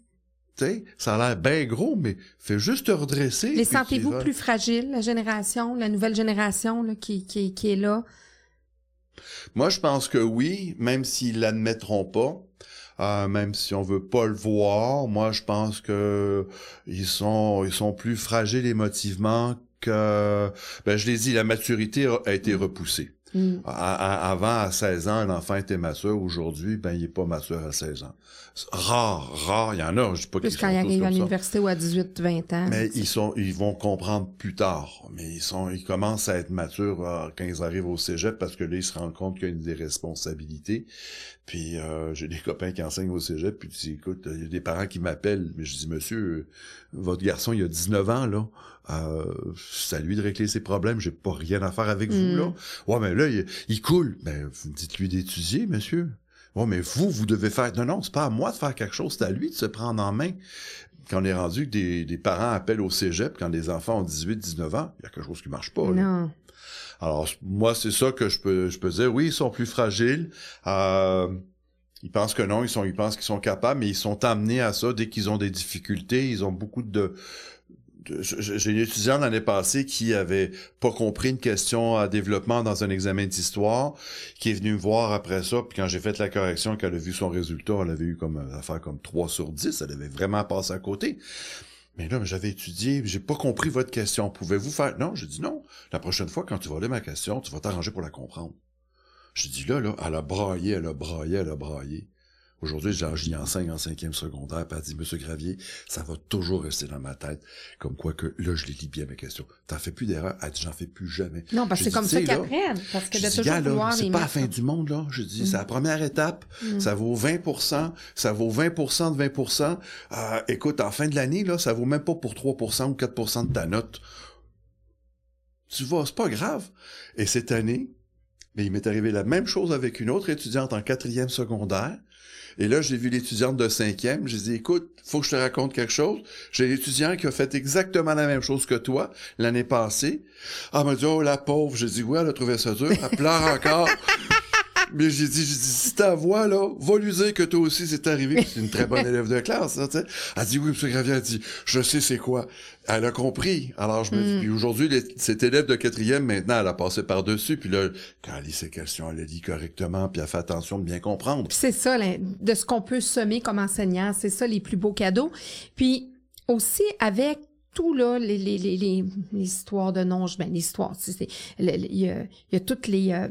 Tu sais, ça a l'air bien gros, mais fais juste te redresser. Les sentez-vous plus fragiles, la génération, la nouvelle génération là, qui, qui, qui est là? Moi, je pense que oui, même s'ils l'admettront pas. Euh, même si on veut pas le voir, moi je pense que ils sont ils sont plus fragiles émotivement que ben je l'ai dit la maturité a été repoussée. Mm. À- à- avant, à 16 ans, un enfant était mature. Aujourd'hui, ben, il est pas mature à 16 ans. Rare, rare. Il y en a, je dis pas qu'ils quand ils arrivent à l'université ou à 18-20 ans. Mais ils sont, ils vont comprendre plus tard. Mais ils sont, ils commencent à être matures euh, quand ils arrivent au cégep parce que là, ils se rendent compte qu'il y a une des responsabilités. Puis, euh, j'ai des copains qui enseignent au cégep, puis tu dis, écoute, il y a des parents qui m'appellent, mais je dis, monsieur, euh, votre garçon, il a 19 ans, là. Euh, c'est à lui de régler ses problèmes, j'ai pas rien à faire avec vous, Mm. là. Ouais, mais là, il, il coule. Ben, vous dites-lui d'étudier, monsieur. Ouais, mais vous, vous devez faire. Non, non, c'est pas à moi de faire quelque chose, c'est à lui de se prendre en main. Quand on est rendu que des, des parents appellent au cégep quand les enfants ont 18, 19 ans, il y a quelque chose qui marche pas. là. Non. Alors, moi, c'est ça que je peux, je peux dire. Oui, ils sont plus fragiles. Euh, ils pensent que non, ils sont, ils pensent qu'ils sont capables, mais ils sont amenés à ça dès qu'ils ont des difficultés. Ils ont beaucoup de, j'ai une étudiante l'année passée qui avait pas compris une question à développement dans un examen d'histoire, qui est venue me voir après ça, puis quand j'ai fait la correction, qu'elle a vu son résultat, elle avait eu comme euh, affaire comme 3 sur 10, elle avait vraiment passé à côté. Mais là, j'avais étudié, j'ai pas compris votre question. Pouvez-vous faire... Non, j'ai dit non. La prochaine fois, quand tu vas lire ma question, tu vas t'arranger pour la comprendre. J'ai dit là, là, elle a braillé, elle a braillé, elle a braillé. Aujourd'hui, genre, j'y enseigne en cinquième secondaire, puis elle dit, Monsieur Gravier, ça va toujours rester dans ma tête. Comme quoi que, là, je les lis bien mes questions. T'en fais plus d'erreurs? Elle dit, j'en fais plus jamais. Non, parce que c'est comme ça apprennent. Parce que Je de dis, toujours là, vouloir c'est pas la fin en- du monde, là. Je dis, Mm. c'est la première étape. Mm. Ça vaut 20% ça vaut 20% de 20% Euh, Écoute, en fin de l'année, là, ça vaut même pas pour 3% ou 4% de ta note. Tu vois, c'est pas grave. Et cette année, mais il m'est arrivé la même chose avec une autre étudiante en quatrième secondaire. Et là, j'ai vu l'étudiante de cinquième. J'ai dit, écoute, faut que je te raconte quelque chose. J'ai l'étudiant qui a fait exactement la même chose que toi l'année passée. Ah, elle m'a dit, oh, la pauvre. J'ai dit, oui, elle a trouvé ça dur. Elle pleure encore. Mais j'ai dit, j'ai dit, si ta voix, là, va lui dire que toi aussi c'est arrivé. C'est une très bonne élève de classe, ça, tu sais. Elle dit, oui, M. Gravier, elle dit, je sais c'est quoi. Elle a compris. Alors, je me dis, Mm. puis aujourd'hui, les- cette élève de quatrième, maintenant, elle a passé par-dessus. Puis là, quand elle lit ses questions, elle les lit correctement, puis elle fait attention de bien comprendre. Puis c'est ça, là, de ce qu'on peut semer comme enseignant, c'est ça les plus beaux cadeaux. Puis aussi avec tout là, les, les, les, les, histoires de non, ben l'histoire, tu sais, il y y a toutes les euh,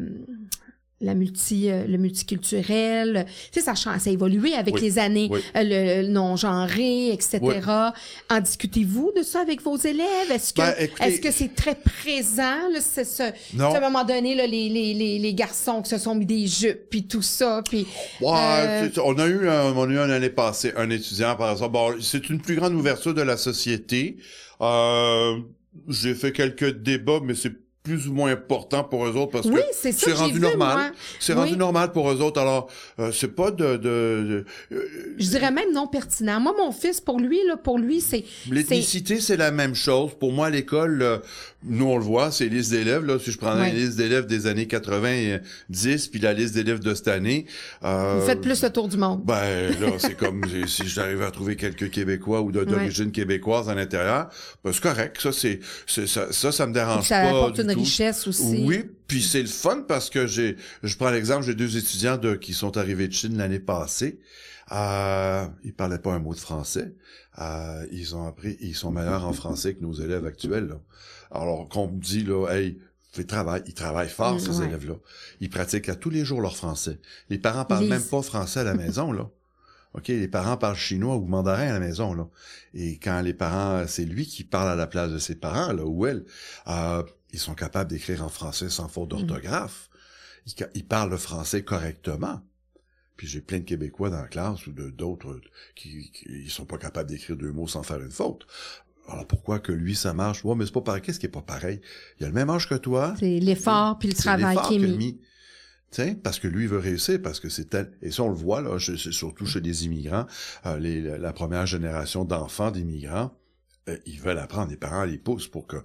la multi, euh, le multiculturel, tu sais, ça change, ça a évolué avec Oui, les années, oui. Euh, le, non-genré, etc. Oui. En discutez-vous de ça avec vos élèves? Est-ce que Ben, est-ce que c'est très présent? Là, c'est ça. Non. À un moment donné, là, les, les, les, les garçons qui se sont mis des jupes, puis tout ça, puis... Ouais, Euh, on a eu un, on a eu une année passée un étudiant par exemple. Bon, c'est une plus grande ouverture de la société. Euh, j'ai fait quelques débats, mais c'est plus ou moins important pour eux autres parce Oui, que c'est rendu normal. C'est Oui. rendu normal pour eux autres. Alors, euh, c'est pas de... de, de- euh, Je dirais même non pertinent. Moi, mon fils, pour lui, là, pour lui, c'est... c'est- L'ethnicité, c'est la même chose. Pour moi, à l'école, euh, nous, on le voit, c'est liste d'élèves. Là, si je prends Ouais. la liste d'élèves des années 90, puis la liste d'élèves de cette année... euh, Vous faites plus le tour du monde. Ben là, c'est comme si j'arrivais à trouver quelques Québécois ou d'origine québécoise à l'intérieur. Ben, c'est correct. Ça, c'est ça, ça, ça me dérange ça pas apporte du une tout. richesse aussi. Oui, puis c'est le fun parce que j'ai, je prends l'exemple, j'ai deux étudiants de, qui sont arrivés de Chine l'année passée. Euh, ils parlaient pas un mot de français. Euh, ils ont appris, ils sont meilleurs en français que nos élèves actuels. Là. Alors qu'on me dit là, hey, fais travail, ils travaillent fort Mm, ces ouais. élèves-là. Ils pratiquent à tous les jours leur français. Les parents parlent même pas français à la maison là. OK, les parents parlent chinois ou mandarin à la maison, là. Et quand les parents, c'est lui qui parle à la place de ses parents, là, ou elle, euh, ils sont capables d'écrire en français sans faute d'orthographe. Ils, ils parlent le français correctement. Puis j'ai plein de Québécois dans la classe ou de d'autres qui, qui ils sont pas capables d'écrire deux mots sans faire une faute. Alors pourquoi que lui ça marche? Ouais, mais c'est pas pareil. Qu'est-ce qui est pas pareil? Il a le même âge que toi. C'est l'effort puis le travail qui est mis. mis. T'sais, parce que lui il veut réussir, parce que c'est tel... et ça on le voit là, surtout chez les immigrants, euh, les, la première génération d'enfants d'immigrants, euh, ils veulent apprendre, les parents les poussent pour que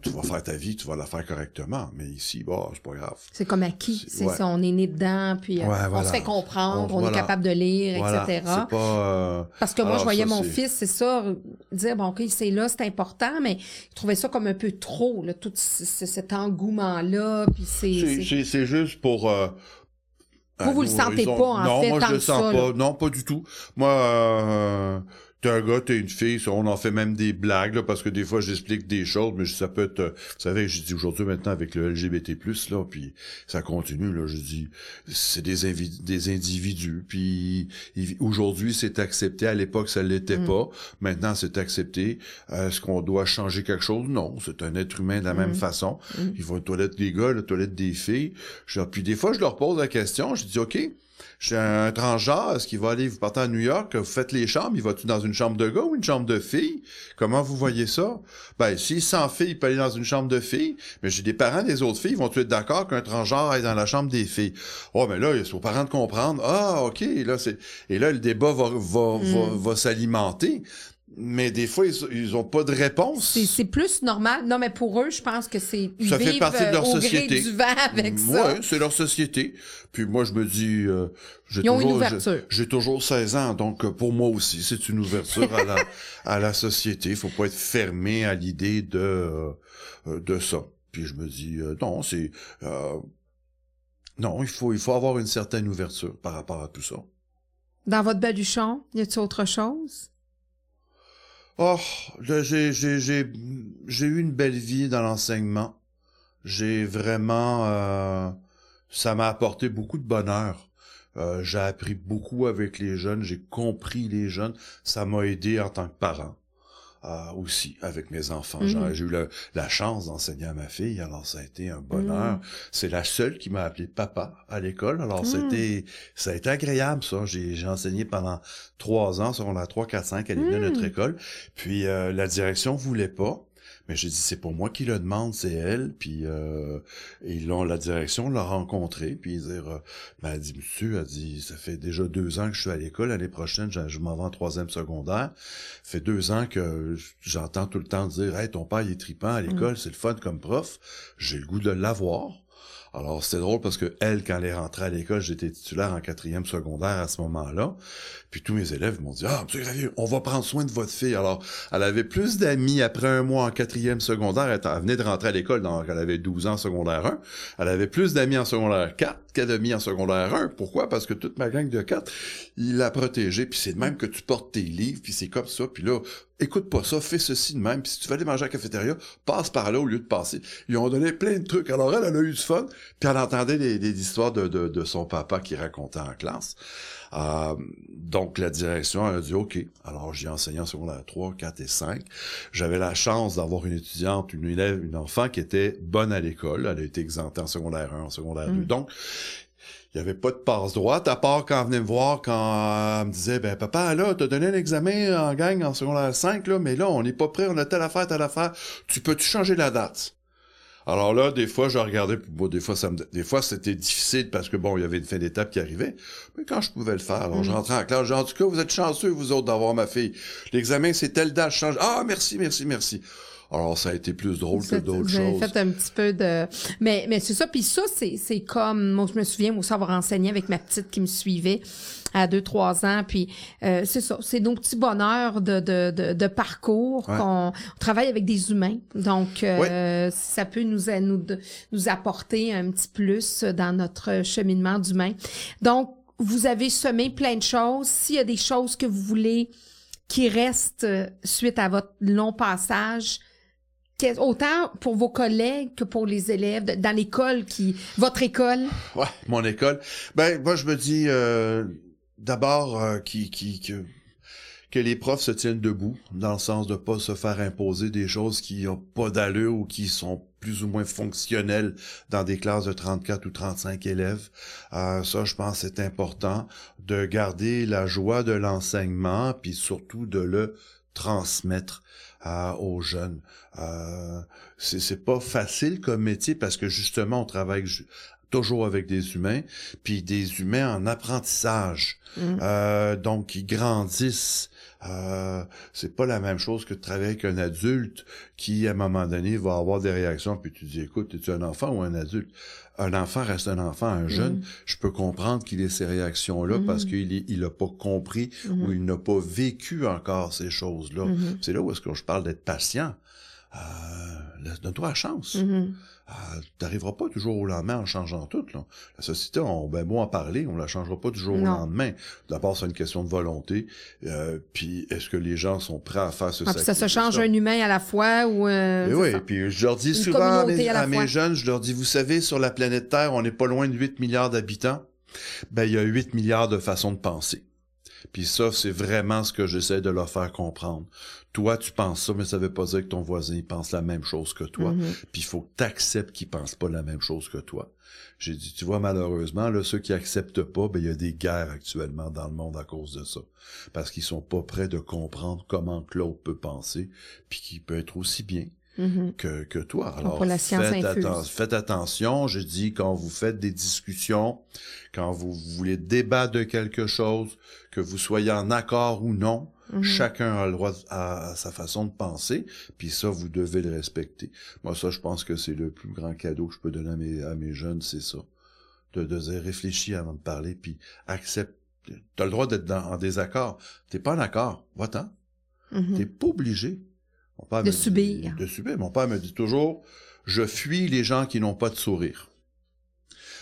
tu vas faire ta vie, tu vas la faire correctement, mais ici, bon, c'est pas grave. C'est comme acquis. C'est- ouais. ça, on est né dedans, puis euh, Ouais, on voilà. se fait comprendre, On- on, voilà. est capable de lire, Voilà, etc. pas. euh, Parce que moi, je voyais ça, mon fils, c'est ça, dire, bon, OK, c'est là, c'est important, mais je trouvais ça comme un peu trop, là, tout ce- ce- cet engouement-là, puis c'est... C'est- juste pour. euh, Vous, vous le sentez pas, en non, fait, moi tant je le sens ça, pas. là. Non, pas du tout. Moi, euh, t'es un gars, t'es une fille. On en fait même des blagues là, parce que des fois j'explique des choses, mais ça peut être. Vous savez, je dis aujourd'hui maintenant avec le LGBT+ là, puis ça continue là. Je dis, c'est des, invi- des individus. Puis aujourd'hui c'est accepté. À l'époque ça l'était Mm. pas. Maintenant c'est accepté. Est-ce qu'on doit changer quelque chose? Non, c'est un être humain de la même Mm. façon. Mm. Ils vont aux toilettes des gars, les toilettes des filles. Puis des fois, je leur pose la question, je dis, OK, je suis un transgenre, est-ce qu'il va aller, vous partez à New York, vous faites les chambres, il va-tu dans une chambre de gars ou une chambre de filles? Comment vous voyez ça? Ben, s'il sans filles, il peut aller dans une chambre de filles, mais j'ai des parents des autres filles, ils vont-tu être d'accord qu'un transgenre aille dans la chambre des filles? Oh, mais là, c'est aux parents de comprendre, ah, OK, là, c'est, et là, le débat va, va, va, Mm. va s'alimenter. Mais des fois, ils, ils ont pas de réponse. C'est plus normal. Non, mais pour eux, je pense que c'est. Ça fait partie de leur euh, au société. gré du vent avec ça. Ouais, c'est leur société. Puis moi, je me dis, euh, j'ai Ils ont une toujours, ouverture. j'ai- toujours 16 ans, donc euh, pour moi aussi, c'est une ouverture à la, à la société. Il faut pas être fermé à l'idée de, euh, de ça. Puis je me dis, euh, non, c'est, euh, non, il faut, il faut avoir une certaine ouverture par rapport à tout ça. Dans votre baluchon, y a-t-il autre chose? Oh, j'ai eu une belle vie dans l'enseignement. J'ai vraiment, euh, ça m'a apporté beaucoup de bonheur. Euh, j'ai appris beaucoup avec les jeunes, j'ai compris les jeunes. Ça m'a aidé en tant que parent. Euh, aussi avec mes enfants. J'ai- J'ai eu la chance d'enseigner à ma fille, alors ça a été un bonheur. Mhm. C'est la seule qui m'a appelé papa à l'école, alors c'était ça a été agréable ça. J'ai j'ai enseigné pendant trois ans, sur la 3, 4, 5, elle est venue à notre école. Puis euh, la direction voulait pas. Mais j'ai dit, c'est pour moi qui le demande, c'est elle. Puis euh, ils l'ont, la direction l'a rencontré. Puis ils dire, euh, ben, elle dit, monsieur, elle dit, ça fait déjà deux ans que je suis à l'école. L'année prochaine, je, je m'en vais en troisième secondaire. Ça fait deux ans que j'entends tout le temps dire, hey, ton père il est tripant à l'école, c'est le fun comme prof. J'ai le goût de l'avoir. Alors, c'était drôle parce que elle, quand elle est rentrée à l'école, j'étais titulaire en quatrième secondaire à ce moment-là. Puis tous mes élèves m'ont dit, ah, monsieur Gravier, on va prendre soin de votre fille. Alors, elle avait plus d'amis après un mois en quatrième secondaire. Elle, venait de rentrer à l'école, donc elle avait 12 ans en secondaire 1. Elle avait plus d'amis en secondaire 4 d'amis en secondaire 1. Pourquoi? Parce que toute ma gang de 4, il l'a protégée. Puis c'est de même que tu portes tes livres, puis c'est comme ça. Puis là, écoute pas ça, fais ceci de même. Puis si tu veux aller manger à la cafétéria, passe par là au lieu de passer. Ils ont donné plein de trucs. Alors elle, elle a eu du fun. Puis elle entendait des, histoires de son papa qui racontait en classe. Euh, donc la direction a dit OK. Alors j'ai enseigné en secondaire 3, 4 et 5. J'avais la chance d'avoir une étudiante, une élève, une enfant qui était bonne à l'école. Elle a été exemptée en secondaire 1, en secondaire 2. Mm. Donc il n'y avait pas de passe droite, à part quand elle venait me voir, quand elle me disait, ben papa, là, t'as donné un examen en gang en secondaire 5, là, mais là, on n'est pas prêt, on a telle affaire, telle affaire. Tu peux-tu changer la date? Alors là, des fois, je regardais, bon, des fois, ça me, des fois, c'était difficile parce que bon, il y avait une fin d'étape qui arrivait. Mais quand je pouvais le faire, alors je Mhm. rentrais en classe, en tout cas, vous êtes chanceux, vous autres, d'avoir ma fille. L'examen, c'est telle date, je change. Ah, merci, merci, merci. Alors, ça a été plus drôle que d'autres choses. fait un petit peu de... Mais, mais c'est ça. Puis ça, c'est, c'est comme... Moi, je me souviens aussi avoir enseigné avec ma petite qui me suivait à 2-3 ans. Puis euh, c'est ça. C'est nos petits bonheurs de, de, de, de parcours Ouais. qu'on on travaille avec des humains. Donc, euh, ça peut nous, nous, nous apporter un petit plus dans notre cheminement d'humain. Donc, vous avez semé plein de choses. S'il y a des choses que vous voulez qui restent euh, suite à votre long passage, autant pour vos collègues que pour les élèves de- dans l'école qui votre école? Ouais, mon école. Ben, moi, je me dis, euh, d'abord, euh, qui, qui, que, que les profs se tiennent debout, dans le sens de pas se faire imposer des choses qui ont pas d'allure ou qui sont plus ou moins fonctionnelles dans des classes de 34 ou 35 élèves. Euh, ça, je pense, c'est important de garder la joie de l'enseignement, puis surtout de le transmettre euh, aux jeunes. Euh, c'est pas facile comme métier parce que justement, on travaille toujours avec des humains, puis des humains en apprentissage, Mm. euh, donc qui grandissent. Euh, c'est pas la même chose que de travailler avec un adulte qui, à un moment donné, va avoir des réactions, puis tu dis, écoute, es-tu un enfant ou un adulte? Un enfant reste un enfant, un jeune, Mm. je peux comprendre qu'il ait ces réactions-là Mhm. parce qu'il est- il a pas compris ou il n'a pas vécu encore ces choses-là. Mhm. C'est là où est-ce que je parle d'être patient. Euh, Donne-toi la chance. Mhm. Euh, T'arriveras pas toujours au lendemain en changeant tout. Là. La société, on ben beau en parler, on la changera pas du jour au lendemain. D'abord, c'est une question de volonté. Euh, puis, est-ce que les gens sont prêts à faire ce Ah, puis ça se change un humain à la fois ou euh, Et c'est oui, puis je leur dis Une souvent mes, à mes jeunes, je leur dis, vous savez, sur la planète Terre, on n'est pas loin de 8 milliards d'habitants. Ben, il y a 8 milliards de façons de penser. Puis ça, c'est vraiment ce que j'essaie de leur faire comprendre. Toi, tu penses ça, mais ça veut pas dire que ton voisin il pense la même chose que toi. Mhm. Puis il faut que tu acceptes qu'il pense pas la même chose que toi. J'ai dit, tu vois, malheureusement, là, ceux qui acceptent pas, ben, il y a des guerres actuellement dans le monde à cause de ça. Parce qu'ils sont pas prêts de comprendre comment l'autre peut penser, puis qu'il peut être aussi bien Mhm. que, que toi. Alors, la science faites, atten- faites attention, je dis, quand vous faites des discussions, quand vous voulez débattre de quelque chose, que vous soyez en accord ou non, Mhm. chacun a le droit à, à sa façon de penser, puis ça, vous devez le respecter. Moi, ça, je pense que c'est le plus grand cadeau que je peux donner à mes, à mes jeunes, c'est ça. De, de dire, réfléchis avant de parler, puis accepte. T'as le droit d'être en désaccord. T'es pas en accord, va-t'en. Mhm. T'es pas obligé. Mon père De me dit- subir. de subir. Mon père me dit toujours, je fuis les gens qui n'ont pas de sourire.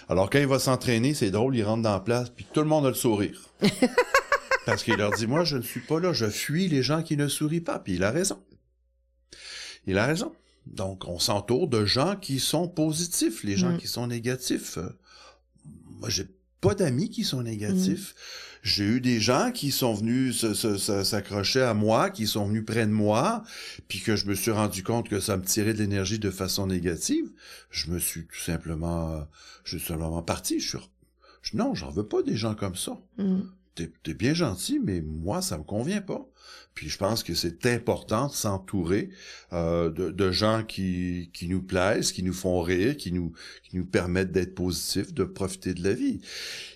Alors, quand il va s'entraîner, c'est drôle, il rentre dans la place, puis tout le monde a le sourire. Parce qu'il leur dit, moi, je ne suis pas là, je fuis les gens qui ne sourient pas. Puis il a raison. Il a raison. Donc, on s'entoure de gens qui sont positifs, les gens Mm. qui sont négatifs. euh, Moi, j'ai pas d'amis qui sont négatifs. J'ai eu des gens qui sont venus s'accrocher à moi, qui sont venus près de moi, puis que je me suis rendu compte que ça me tirait de l'énergie de façon négative. Je me suis tout simplement, euh, je suis simplement parti. Je suis, non, j'en veux pas des gens comme ça. Mhm. T'es, bien gentil, mais moi, ça me convient pas. Puis je pense que c'est important de s'entourer euh, de, de gens qui, qui nous plaisent, qui nous font rire, qui nous, qui nous permettent d'être positifs, de profiter de la vie.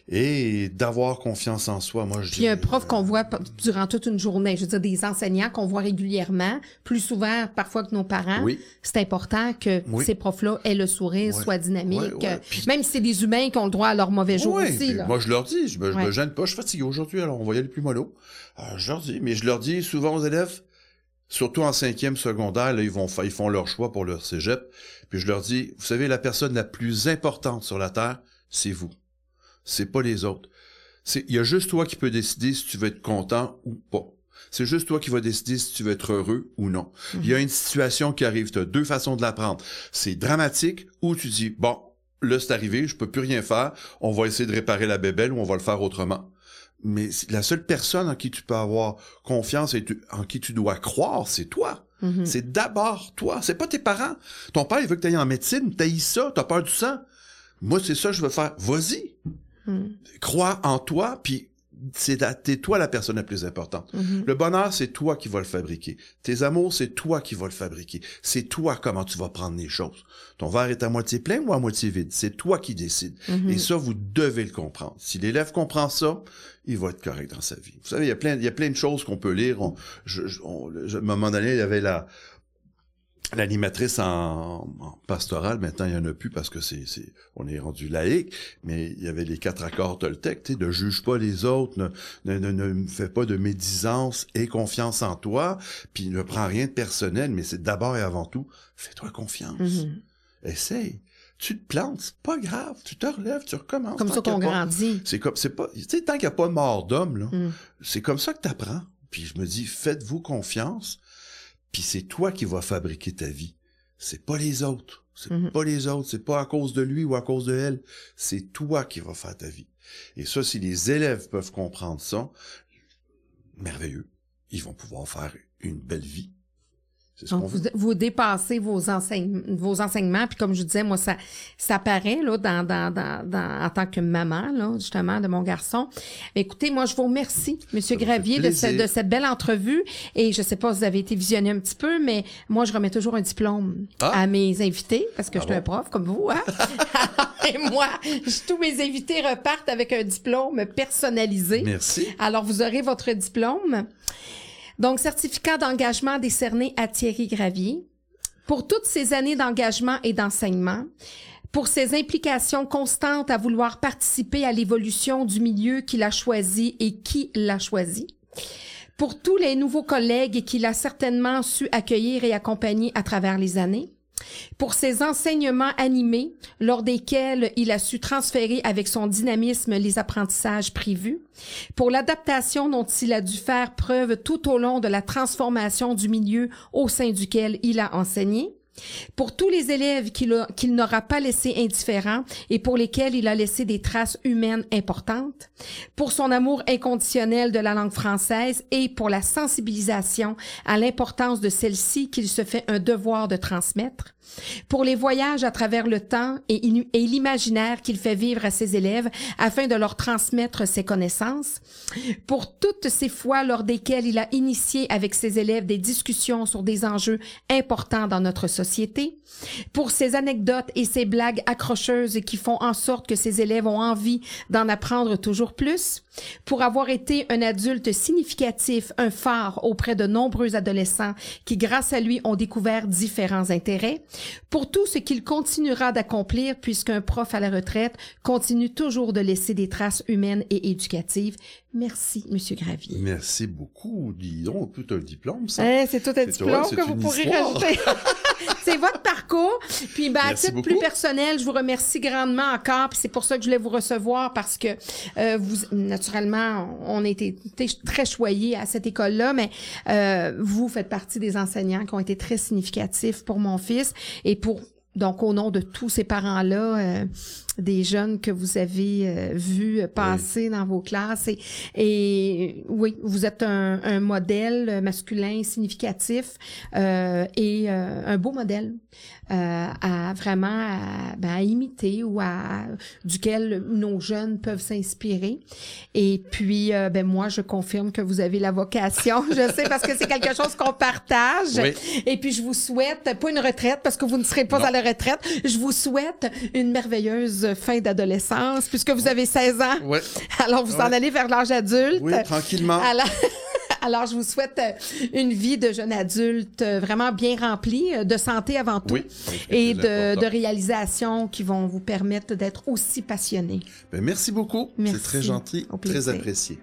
Et d'avoir confiance en soi. Moi, je Puis un prof qu'on voit p- durant toute une journée, je veux dire des enseignants qu'on voit régulièrement, plus souvent parfois que nos parents. Oui. C'est important que Oui. ces profs-là aient le sourire, soient dynamiques. Puis- Même si c'est des humains qui ont le droit à leur mauvais jour aussi. Là. Moi, je leur dis, je me, je me gêne pas, je suis fatigué aujourd'hui, alors on va y aller plus mollo. Euh, je leur dis, mais je leur dis souvent aux élèves, surtout en cinquième secondaire, là, ils vont ils font leur choix pour leur cégep, puis je leur dis, vous savez, la personne la plus importante sur la Terre, c'est vous. C'est pas les autres. C'est, il y a juste toi qui peux décider si tu veux être content ou pas. C'est juste toi qui vas décider si tu veux être heureux ou non. Il y a une situation qui arrive, tu as deux façons de la prendre. C'est dramatique ou tu dis, bon, là c'est arrivé, je peux plus rien faire, on va essayer de réparer la bébelle ou on va le faire autrement. Mais la seule personne en qui tu peux avoir confiance et tu- en qui tu dois croire, c'est toi. Mhm. C'est d'abord toi, c'est pas tes parents. Ton père, il veut que tu ailles en médecine, t'as ça, t'as peur du sang. Moi, c'est ça que je veux faire. Vas-y. Mhm. Crois en toi, puis c'est toi la personne la plus importante. Mhm. Le bonheur, c'est toi qui vas le fabriquer. Tes amours, c'est toi qui vas le fabriquer. C'est toi comment tu vas prendre les choses. Ton verre est à moitié plein ou à moitié vide? C'est toi qui décides. Mhm. Et ça, vous devez le comprendre. Si l'élève comprend ça, il va être correct dans sa vie. Vous savez, il y a plein, il y a plein de choses qu'on peut lire. On, je, je- on- je- à un moment donné, il y avait la, l'animatrice en, en pastoral. Maintenant, il y en a plus parce que c'est, c'est, on est rendu laïque. Mais il y avait les quatre accords Toltec, tu sais, ne juge pas les autres, ne, ne, ne, ne fais pas de médisance, aie confiance en toi, puis ne prends rien de personnel, mais c'est d'abord et avant tout, fais-toi confiance. Mhm. Essaye. Tu te plantes, c'est pas grave. Tu te relèves, tu recommences. Comme Tant ça qu'on grandit. c'est comme, c'est pas, tu sais, tant qu'il n'y a pas de mort d'homme, là, Mhm. c'est comme ça que tu apprends. Puis je me dis, faites-vous confiance, puis c'est toi qui vas fabriquer ta vie. C'est pas les autres. C'est Mhm. pas les autres. C'est pas à cause de lui ou à cause de elle. C'est toi qui vas faire ta vie. Et ça, si les élèves peuvent comprendre ça, merveilleux. Ils vont pouvoir faire une belle vie. Ce Donc, vous, vous dépassez vos, enseign- vos enseignements, puis comme je disais, moi, ça, ça paraît là, dans, dans, dans, dans- en tant que maman, là, justement, de mon garçon. Écoutez, moi, je vous remercie, Monsieur Gravier, de, cette- de cette belle entrevue. Et je sais pas si vous avez été visionné un petit peu, mais moi, je remets toujours un diplôme Ah. à mes invités, parce que Ah je suis un prof comme vous, hein? Et moi, je- tous mes invités repartent avec un diplôme personnalisé. Merci. Alors, vous aurez votre diplôme. Donc, certificat d'engagement décerné à Thierry Gravier. Pour toutes ces années d'engagement et d'enseignement, pour ses implications constantes à vouloir participer à l'évolution du milieu qu'il a choisi et qui l'a choisi, pour tous les nouveaux collègues qu'il a certainement su accueillir et accompagner à travers les années, pour ses enseignements animés, lors desquels il a su transférer avec son dynamisme les apprentissages prévus, pour l'adaptation dont il a dû faire preuve tout au long de la transformation du milieu au sein duquel il a enseigné, pour tous les élèves qu'il n'aura pas laissés indifférents et pour lesquels il a laissé des traces humaines importantes, pour son amour inconditionnel de la langue française et pour la sensibilisation à l'importance de celle-ci qu'il se fait un devoir de transmettre, pour les voyages à travers le temps et, l'imaginaire qu'il fait vivre à ses élèves afin de leur transmettre ses connaissances, pour toutes ces fois lors desquelles il a initié avec ses élèves des discussions sur des enjeux importants dans notre société, pour ses anecdotes et ses blagues accrocheuses qui font en sorte que ses élèves ont envie d'en apprendre toujours plus, pour avoir été un adulte significatif, un phare auprès de nombreux adolescents qui, grâce à lui, ont découvert différents intérêts, pour tout ce qu'il continuera d'accomplir puisqu'un prof à la retraite continue toujours de laisser des traces humaines et éducatives. Merci, Monsieur Gravier. Merci beaucoup. Dis donc, tout un diplôme, ça. Eh, c'est tout un diplôme que vous une pourrez histoire. rajouter. c'est votre parcours. Puis, ben, à titre plus personnel, je vous remercie grandement encore. Puis c'est pour ça que je voulais vous recevoir parce que euh, vous, naturellement, on a été très choyés à cette école-là, mais euh, vous faites partie des enseignants qui ont été très significatifs pour mon fils et pour donc au nom de tous ces parents-là, euh, des jeunes que vous avez euh, vus passer dans vos classes et, et oui, vous êtes un, un modèle masculin significatif euh, et euh, un beau modèle euh, à vraiment à, ben, à imiter ou à duquel nos jeunes peuvent s'inspirer. Et puis euh, ben moi je confirme que vous avez la vocation, je sais parce que c'est quelque chose qu'on partage. Oui. Et puis je vous souhaite pas une retraite parce que vous ne serez pas Non. à la retraite, je vous souhaite une merveilleuse fin d'adolescence puisque vous avez 16 ans. Ouais. Alors vous en allez vers l'âge adulte. Oui, tranquillement. Alors, alors, je vous souhaite euh, une vie de jeune adulte euh, vraiment bien remplie, euh, de santé avant tout, Oui, et de, réalisations qui vont vous permettre d'être aussi passionné. Ben, merci beaucoup. C'est très gentil, très apprécié.